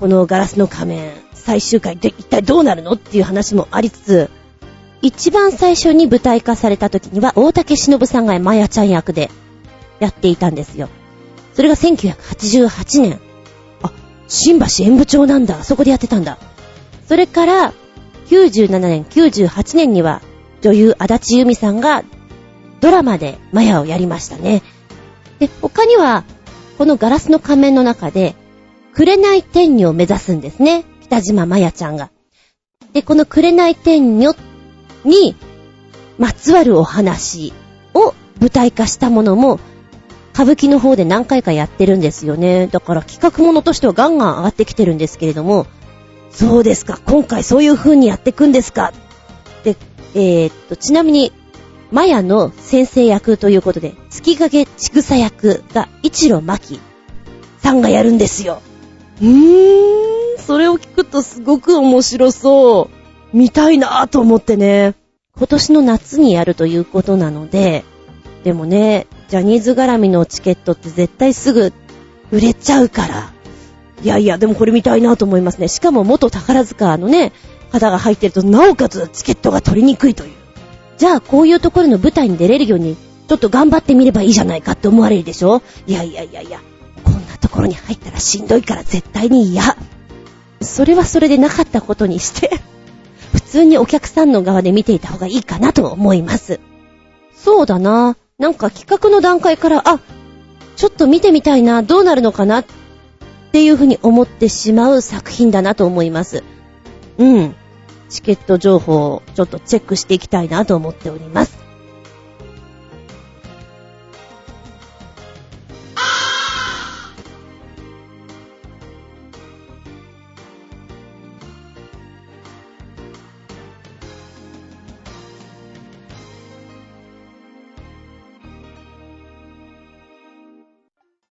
このガラスの仮面、最終回で一体どうなるのっていう話もありつつ、一番最初に舞台化された時には、大竹しのぶさんがまやちゃん役でやっていたんですよ。それが1988年。あ、新橋演舞町なんだ。そこでやってたんだ。それから、97年、98年には、女優足立由美さんがドラマでマヤをやりましたね。で、他には、このガラスの仮面の中で、紅天女を目指すんですね。北島マヤちゃんが。で、この紅天女に、まつわるお話を舞台化したものも、歌舞伎の方で何回かやってるんですよね。だから企画ものとしてはガンガン上がってきてるんですけれども、そうですか、今回そういう風にやってくんですか。で、えー、っと、ちなみに、マヤの先生役ということで、月影ちぐさ役が一路巻さんがやるんですよ。うーん、それを聞くとすごく面白そう。見たいなぁと思ってね。今年の夏にやるということなので、でもね、ジャニーズ絡みのチケットって絶対すぐ売れちゃうから。いやいや、でもこれ見たいなと思いますね。しかも元宝塚のね、肌が入ってると、なおかつチケットが取りにくいという。じゃあこういうところの舞台に出れるように、ちょっと頑張ってみればいいじゃないかって思われるでしょ？いやいやいやいや、ところに入ったらしんどいから絶対に嫌。それはそれでなかったことにして 普通にお客さんの側で見ていた方がいいかなと思います。そうだな。なんか企画の段階から、あ、ちょっと見てみたいな、どうなるのかなっていうふうに思ってしまう作品だなと思います。うん。チケット情報をちょっとチェックしていきたいなと思っております。